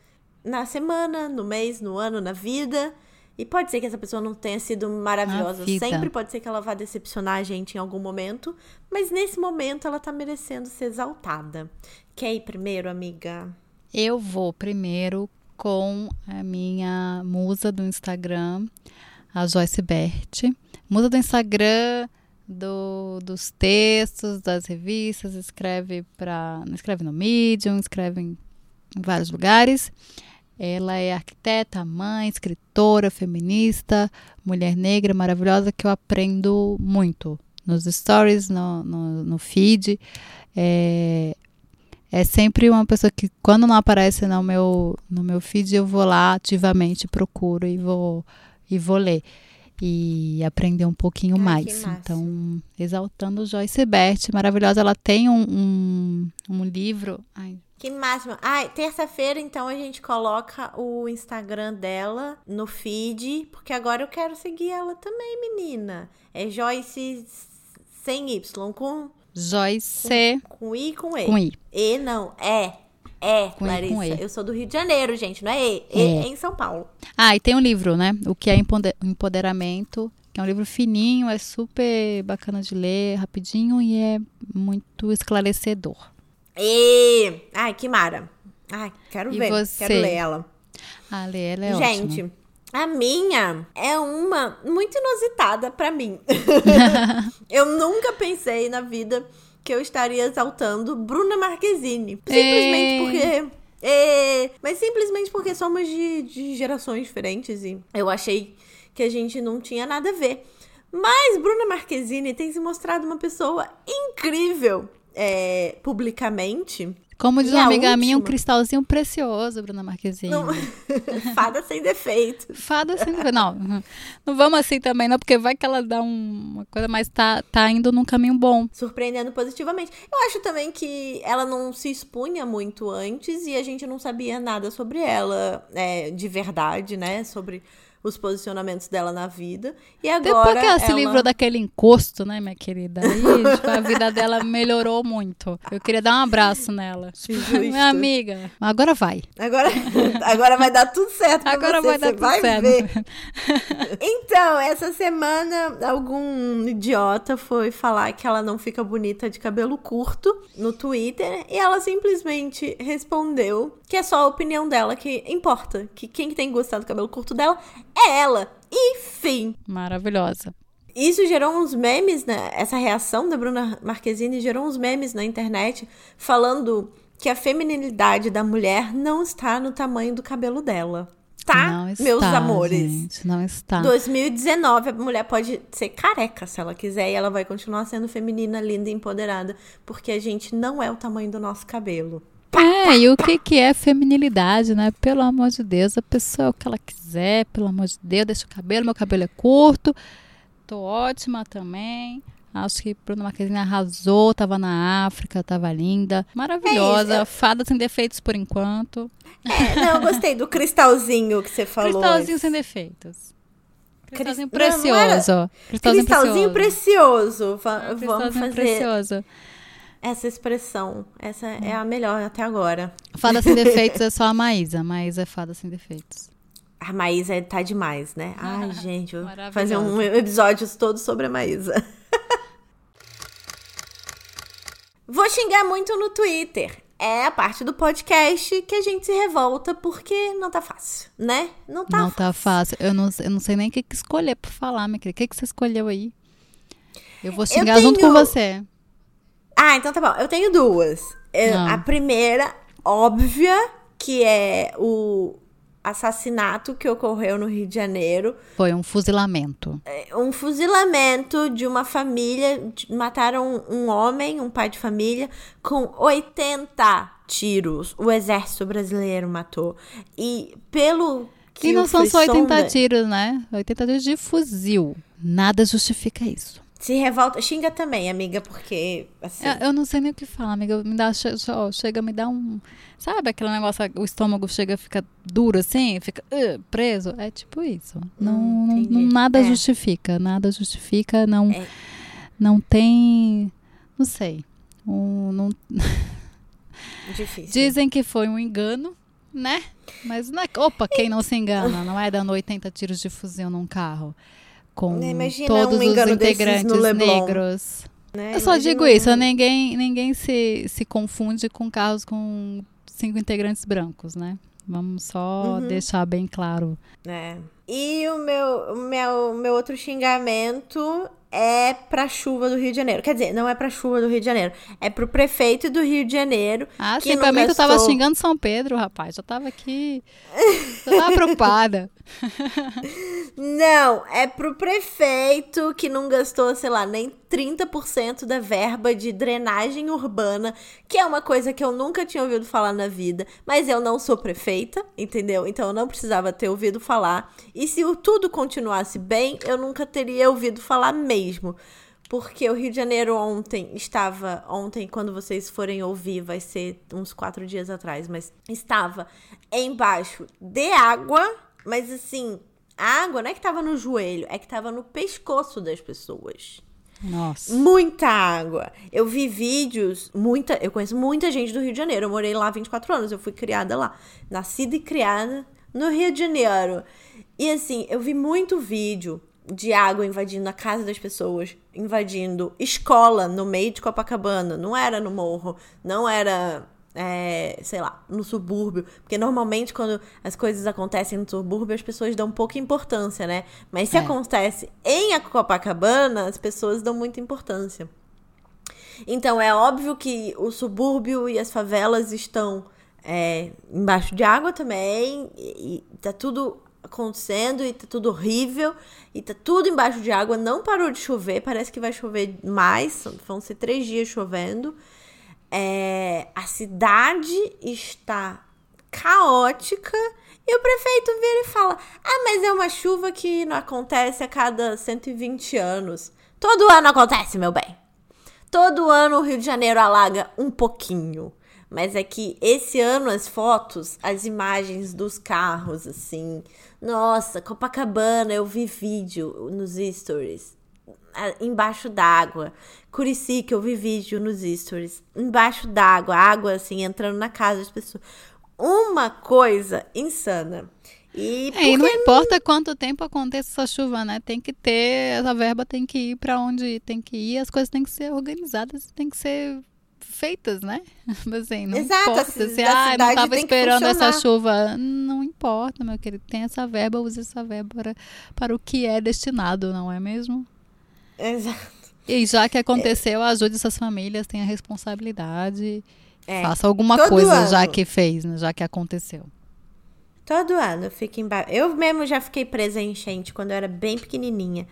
na semana, no mês, no ano, na vida. E pode ser que essa pessoa não tenha sido maravilhosa sempre, pode ser que ela vá decepcionar a gente em algum momento, mas nesse momento ela tá merecendo ser exaltada. Quer ir primeiro, amiga? Eu vou primeiro com a minha musa do Instagram, a Joyce Bert. Musa do Instagram, do, dos textos, das revistas, escreve para. Escreve no Medium, escreve em, vários lugares. Ela é arquiteta, mãe, escritora, feminista, mulher negra maravilhosa que eu aprendo muito nos stories, no, no, no feed. É, é sempre uma pessoa que quando não aparece no meu no meu feed eu vou lá ativamente procuro e vou e vou ler e aprender um pouquinho Ai, mais. Então, exaltando Joyce Bert, maravilhosa. Ela tem um, um, um livro. Ai. Que máximo. Ai, terça-feira, então, a gente coloca o Instagram dela no feed, porque agora eu quero seguir ela também, menina. É Joyce sem Y, com Joyce. Com, com I com E. Com I. E não, é. É, com Larissa. E, Eu sou do Rio de Janeiro, gente, não é E. E é. em São Paulo. Ah, e tem um livro, né? O que é empoderamento. Que é um livro fininho, é super bacana de ler, rapidinho e é muito esclarecedor. E... Ai, que mara. Ai, quero e ver. Você? Quero ler ela. Ah, ler ela é Gente, ótimo. A minha é uma muito inusitada para mim. [laughs] eu nunca pensei na vida que eu estaria exaltando Bruna Marquezine. Simplesmente porque. É, mas simplesmente porque somos de, de gerações diferentes e eu achei que a gente não tinha nada a ver. Mas Bruna Marquezine tem se mostrado uma pessoa incrível é, publicamente. Como diz E uma amiga minha, um última? cristalzinho precioso, Bruna Marquezine. Não- [laughs] Fada sem defeito. Fada sem defeito. Não, [laughs] não vamos assim também, não, porque vai que ela dá um- uma coisa, mas tá, tá indo num caminho bom. Surpreendendo positivamente. Eu acho também que ela não se expunha muito antes e a gente não sabia nada sobre ela é, de verdade, né? Sobre os posicionamentos dela na vida. E agora. Depois que ela se ela- livrou daquele encosto, né, minha querida? Aí, [laughs] tipo, a vida dela melhorou muito. Eu queria dar um abraço nela. Tipo, minha amiga. Agora vai. Agora, agora vai dar tudo certo pra Agora você, vai dar você tudo vai certo. ver. [laughs] Então, essa semana, algum idiota foi falar que ela não fica bonita de cabelo curto no Twitter e ela simplesmente respondeu que é só a opinião dela que importa, que quem tem gostar do cabelo curto dela é ela. E fim. Maravilhosa. Isso gerou uns memes, né? Essa reação da Bruna Marquezine gerou uns memes na internet falando que a feminilidade da mulher não está no tamanho do cabelo dela. Tá, não está, meus amores? Gente, não está. 2019, a mulher pode ser careca se ela quiser e ela vai continuar sendo feminina, linda e empoderada, porque a gente não é o tamanho do nosso cabelo. É, e o que, que é feminilidade, né? Pelo amor de Deus, a pessoa é o que ela quiser, pelo amor de Deus, deixa o cabelo, meu cabelo é curto, tô ótima também. Acho que Bruna Marquezine arrasou, tava na África, tava linda, maravilhosa, É isso. fada sem defeitos por enquanto. É, não, eu gostei do cristalzinho que você falou. Cristalzinho sem defeitos. Cristalzinho Cris- não, não precioso. Cristalzinho, Cristalzinho precioso. Va- É, Vamos cristalzinho fazer precioso. Essa expressão. Essa é a melhor até agora. Fada sem [laughs] defeitos é só a Maísa. A Maísa é fada sem defeitos. A Maísa tá demais, né? [laughs] Ai, gente, vou fazer um episódio todo sobre a Maísa. [laughs] Vou xingar muito no Twitter. É a parte do podcast que a gente se revolta porque não tá fácil, né? Não tá não fácil. tá fácil. Eu não, eu não sei nem o que, escolher pra falar, minha querida. O que, que você escolheu aí? Eu vou xingar junto com tenho- você. Ah, então tá bom. Eu tenho duas. Eu- Ah. A primeira, óbvia, que é o assassinato que ocorreu no Rio de Janeiro. Foi um fuzilamento. um fuzilamento de uma família. Mataram um homem, um pai de família, com 80 tiros. O exército brasileiro matou. E pelo que E não são só 80 Frissonda tiros, né? 80 tiros de fuzil. Nada justifica isso. Se revolta. Xinga também, amiga, porque. Assim, Eu, eu não sei nem o que falar, amiga. Me dá, chega, me dá um. Sabe aquele negócio, o estômago chega, fica duro assim, fica uh, preso? É tipo isso. Não, Hum, não- não- nada É. justifica. Nada justifica, não, É. não tem. Não sei. Um, não, [laughs] difícil. dizem que foi um engano, né? Mas não é. Opa, quem não se engana, não é dando 80 tiros de fuzil num carro. Com Imagina todos um os integrantes negros. né? Eu só Imagina digo isso, ninguém, ninguém se, se confunde com carros com cinco integrantes brancos, né? Vamos só Uhum. deixar bem claro. É. E o meu, o meu, meu outro xingamento é pra chuva do Rio de Janeiro. Quer dizer, não é pra chuva do Rio de Janeiro. É pro prefeito do Rio de Janeiro. Ah, que sim, pra mim tu tava xingando São Pedro, rapaz. Já tava aqui. Já tava preocupada. [laughs] Não, é pro prefeito que não gastou, sei lá, nem 30% da verba de drenagem urbana, que é uma coisa que eu nunca tinha ouvido falar na vida, mas eu não sou prefeita, entendeu? Então eu não precisava ter ouvido falar. E se tudo continuasse bem, eu nunca teria ouvido falar mesmo. Porque o Rio de Janeiro ontem estava. Ontem, quando vocês forem ouvir, vai ser uns quatro dias atrás, mas estava embaixo de água, mas assim, a água não é que tava no joelho, é que tava no pescoço das pessoas. Nossa. Muita água. Eu vi vídeos, muita, eu conheço muita gente do Rio de Janeiro. Eu morei lá há 24 anos, eu fui criada lá, nascida e criada no Rio de Janeiro. E assim, eu vi muito vídeo de água invadindo a casa das pessoas, invadindo escola no meio de Copacabana. Não era no morro, não era é, sei lá, no subúrbio. Porque normalmente quando as coisas acontecem no subúrbio, as pessoas dão pouca importância, né? Mas se É. acontece em Copacabana, as pessoas dão muita importância. Então é óbvio que o subúrbio e as favelas estão é, embaixo de água também. E, e tá tudo acontecendo e tá tudo horrível. E tá tudo embaixo de água. Não parou de chover. Parece que vai chover mais. Vão ser três dias chovendo. É, a cidade está caótica e o prefeito vira e fala: Ah, mas é uma chuva que não acontece a cada 120 anos. Todo ano acontece, meu bem. Todo ano o Rio de Janeiro alaga um pouquinho. Mas é que esse ano as fotos, as imagens dos carros, assim. Nossa, Copacabana, eu vi vídeo nos stories. Embaixo d'água. Curicica, eu vi vídeo nos stories. Embaixo d'água, água assim, entrando na casa das pessoas. Uma coisa insana. E, é, e não importa quanto tempo aconteça essa chuva, né? Tem que ter, essa verba tem que ir para onde tem que ir, as coisas têm que ser organizadas, tem que ser feitas, né? [laughs] Assim, não Exato, importa se, assim, ah, não estava esperando essa chuva. Não importa, meu querido. Tem essa verba, use essa verba para, para o que é destinado, não é mesmo? Exato. E já que aconteceu, ajude essas famílias, tenha responsabilidade. É. Faça alguma coisa ano. já que fez, né? já que aconteceu. Todo ano eu fico embaixo. Eu mesmo já fiquei presa em enchente quando eu era bem pequenininha.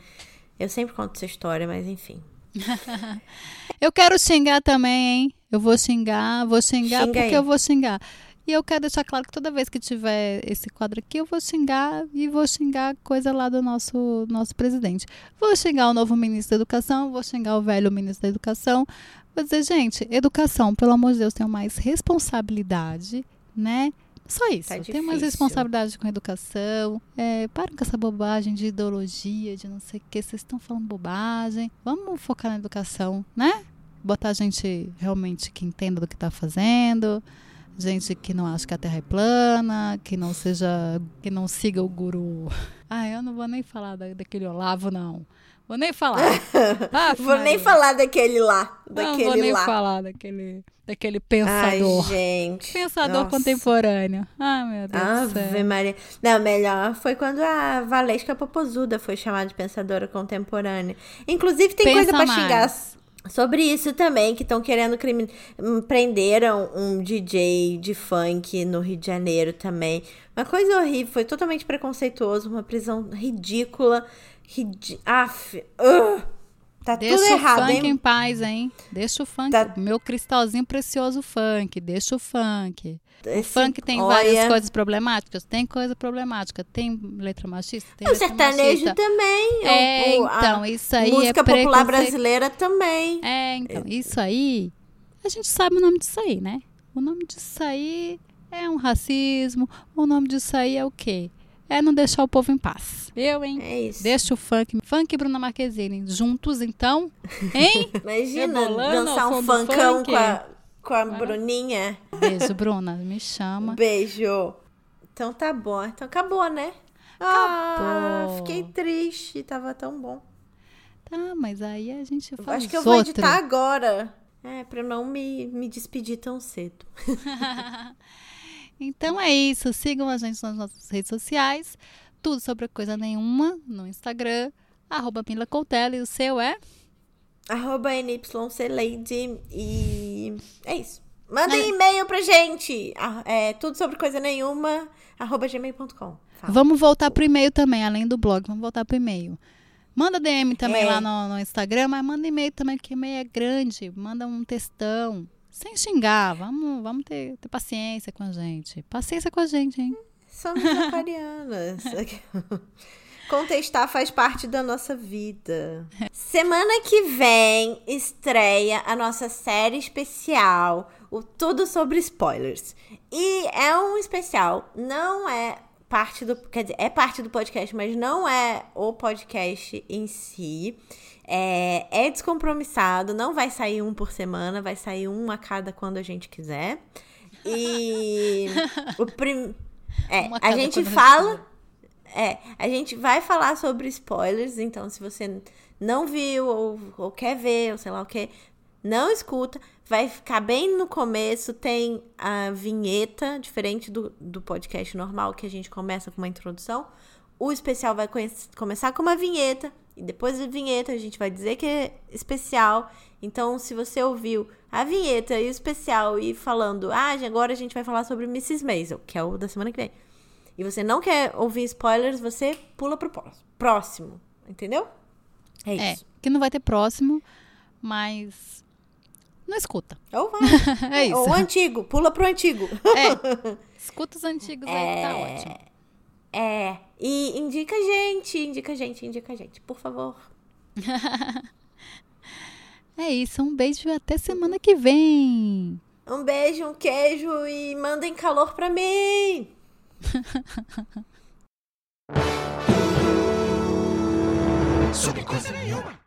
Eu sempre conto essa história, mas enfim. [laughs] eu quero xingar também, hein? Eu vou xingar, vou xingar Xinga porque aí. eu vou xingar. E eu quero deixar claro que toda vez que tiver esse quadro aqui, eu vou xingar e vou xingar coisa lá do nosso, nosso presidente. Vou xingar o novo ministro da Educação, vou xingar o velho ministro da Educação. Vou dizer, gente, educação, pelo amor de Deus, tenham mais responsabilidade, né? Só isso. Tá Tem mais responsabilidade com a educação. É, parem com essa bobagem de ideologia, de não sei o que. Vocês estão falando bobagem. Vamos focar na educação, né? Botar gente realmente que entenda do que está fazendo. Gente que não acha que a Terra é plana, que não seja, que não siga o guru. [laughs] Ah, eu não vou nem falar da, daquele Olavo, não. Vou nem falar. Ah, [laughs] vou nem falar daquele lá. Daquele não vou nem lá. falar daquele, daquele pensador. Ai, gente. Pensador Nossa. contemporâneo. Ah, meu Deus Ave do céu. Maria. Não, melhor foi quando a Valesca Popozuda foi chamada de pensadora contemporânea. Inclusive, tem Pensa coisa pra mais. xingar sobre isso também, que estão querendo crime... Hum, prenderam um DJ de funk no Rio de Janeiro também. Uma coisa horrível, foi totalmente preconceituoso, uma prisão ridícula. Ridi... Aff, uh, tá deixa tudo errado, o funk hein? em paz, hein? Deixa o funk. Tá... Meu cristalzinho precioso funk. Deixa o funk. Esse... O funk tem Olha... várias coisas problemáticas. Tem coisa problemática. Tem letra machista. Tem o sertanejo machista. também. É, o, então, isso aí música é popular brasileira também. É, então, isso aí. A gente sabe o nome disso aí, né? O nome disso aí é um racismo. O nome disso aí é o quê? É não deixar o povo em paz. Eu, hein? É isso. Deixa o funk. Funk e Bruna Marquezine. Juntos, então? [laughs] Hein? Imagina dançar um funkão funk. com a, com a ah. Bruninha. Beijo, Bruna. Me chama. Beijo. Então tá bom. Então acabou, né? Acabou. Ah, fiquei triste. Tava tão bom. Tá, mas aí a gente faz Acho que eu vou editar agora. É, pra não me, me despedir tão cedo. [laughs] Então é isso. Sigam a gente nas nossas redes sociais. Tudo sobre coisa nenhuma no Instagram. Arroba Mila Coutela. E o seu é? Arroba NYCLady. E é isso. Mandem é. e-mail pra gente. É, tudo sobre coisa nenhuma. Arroba gmail.com. Vamos voltar pro e-mail também, além do blog. Vamos voltar pro e-mail. Manda DM também é. lá no, no, Instagram, mas manda e-mail também, porque e-mail é grande. Manda um textão. Sem xingar, vamos, vamos ter, ter paciência com a gente. Paciência com a gente, hein? Somos aquarianas. [laughs] Contestar faz parte da nossa vida. Semana que vem estreia a nossa série especial, o Tudo sobre Spoilers. E é um especial, não é parte do. Quer dizer, é parte do podcast, mas não é o podcast em si. É, é descompromissado, não vai sair um por semana, vai sair um a cada quando a gente quiser. E [laughs] o prim... é, a gente fala. É, a gente vai falar sobre spoilers, então se você não viu ou, ou quer ver, ou sei lá o que, não escuta. Vai ficar bem no começo, tem a vinheta, diferente do, do podcast normal, que a gente começa com uma introdução. O especial vai começar com uma vinheta, e depois da vinheta a gente vai dizer que é especial. Então, se você ouviu a vinheta e o especial e falando, ah, agora a gente vai falar sobre Mrs. Maisel, que é o da semana que vem. E você não quer ouvir spoilers, você pula pro próximo. Entendeu? É, é isso. É, que não vai ter próximo, mas não escuta. Ou vai. [laughs] É isso. Ou o antigo, pula pro antigo. É. [laughs] Escuta os antigos aí que tá ótimo. É. E indica a gente, indica a gente, indica a gente, por favor. [laughs] É isso, um beijo e até semana que vem. Um beijo, um queijo e mandem calor pra mim. Sobre coisa nenhuma.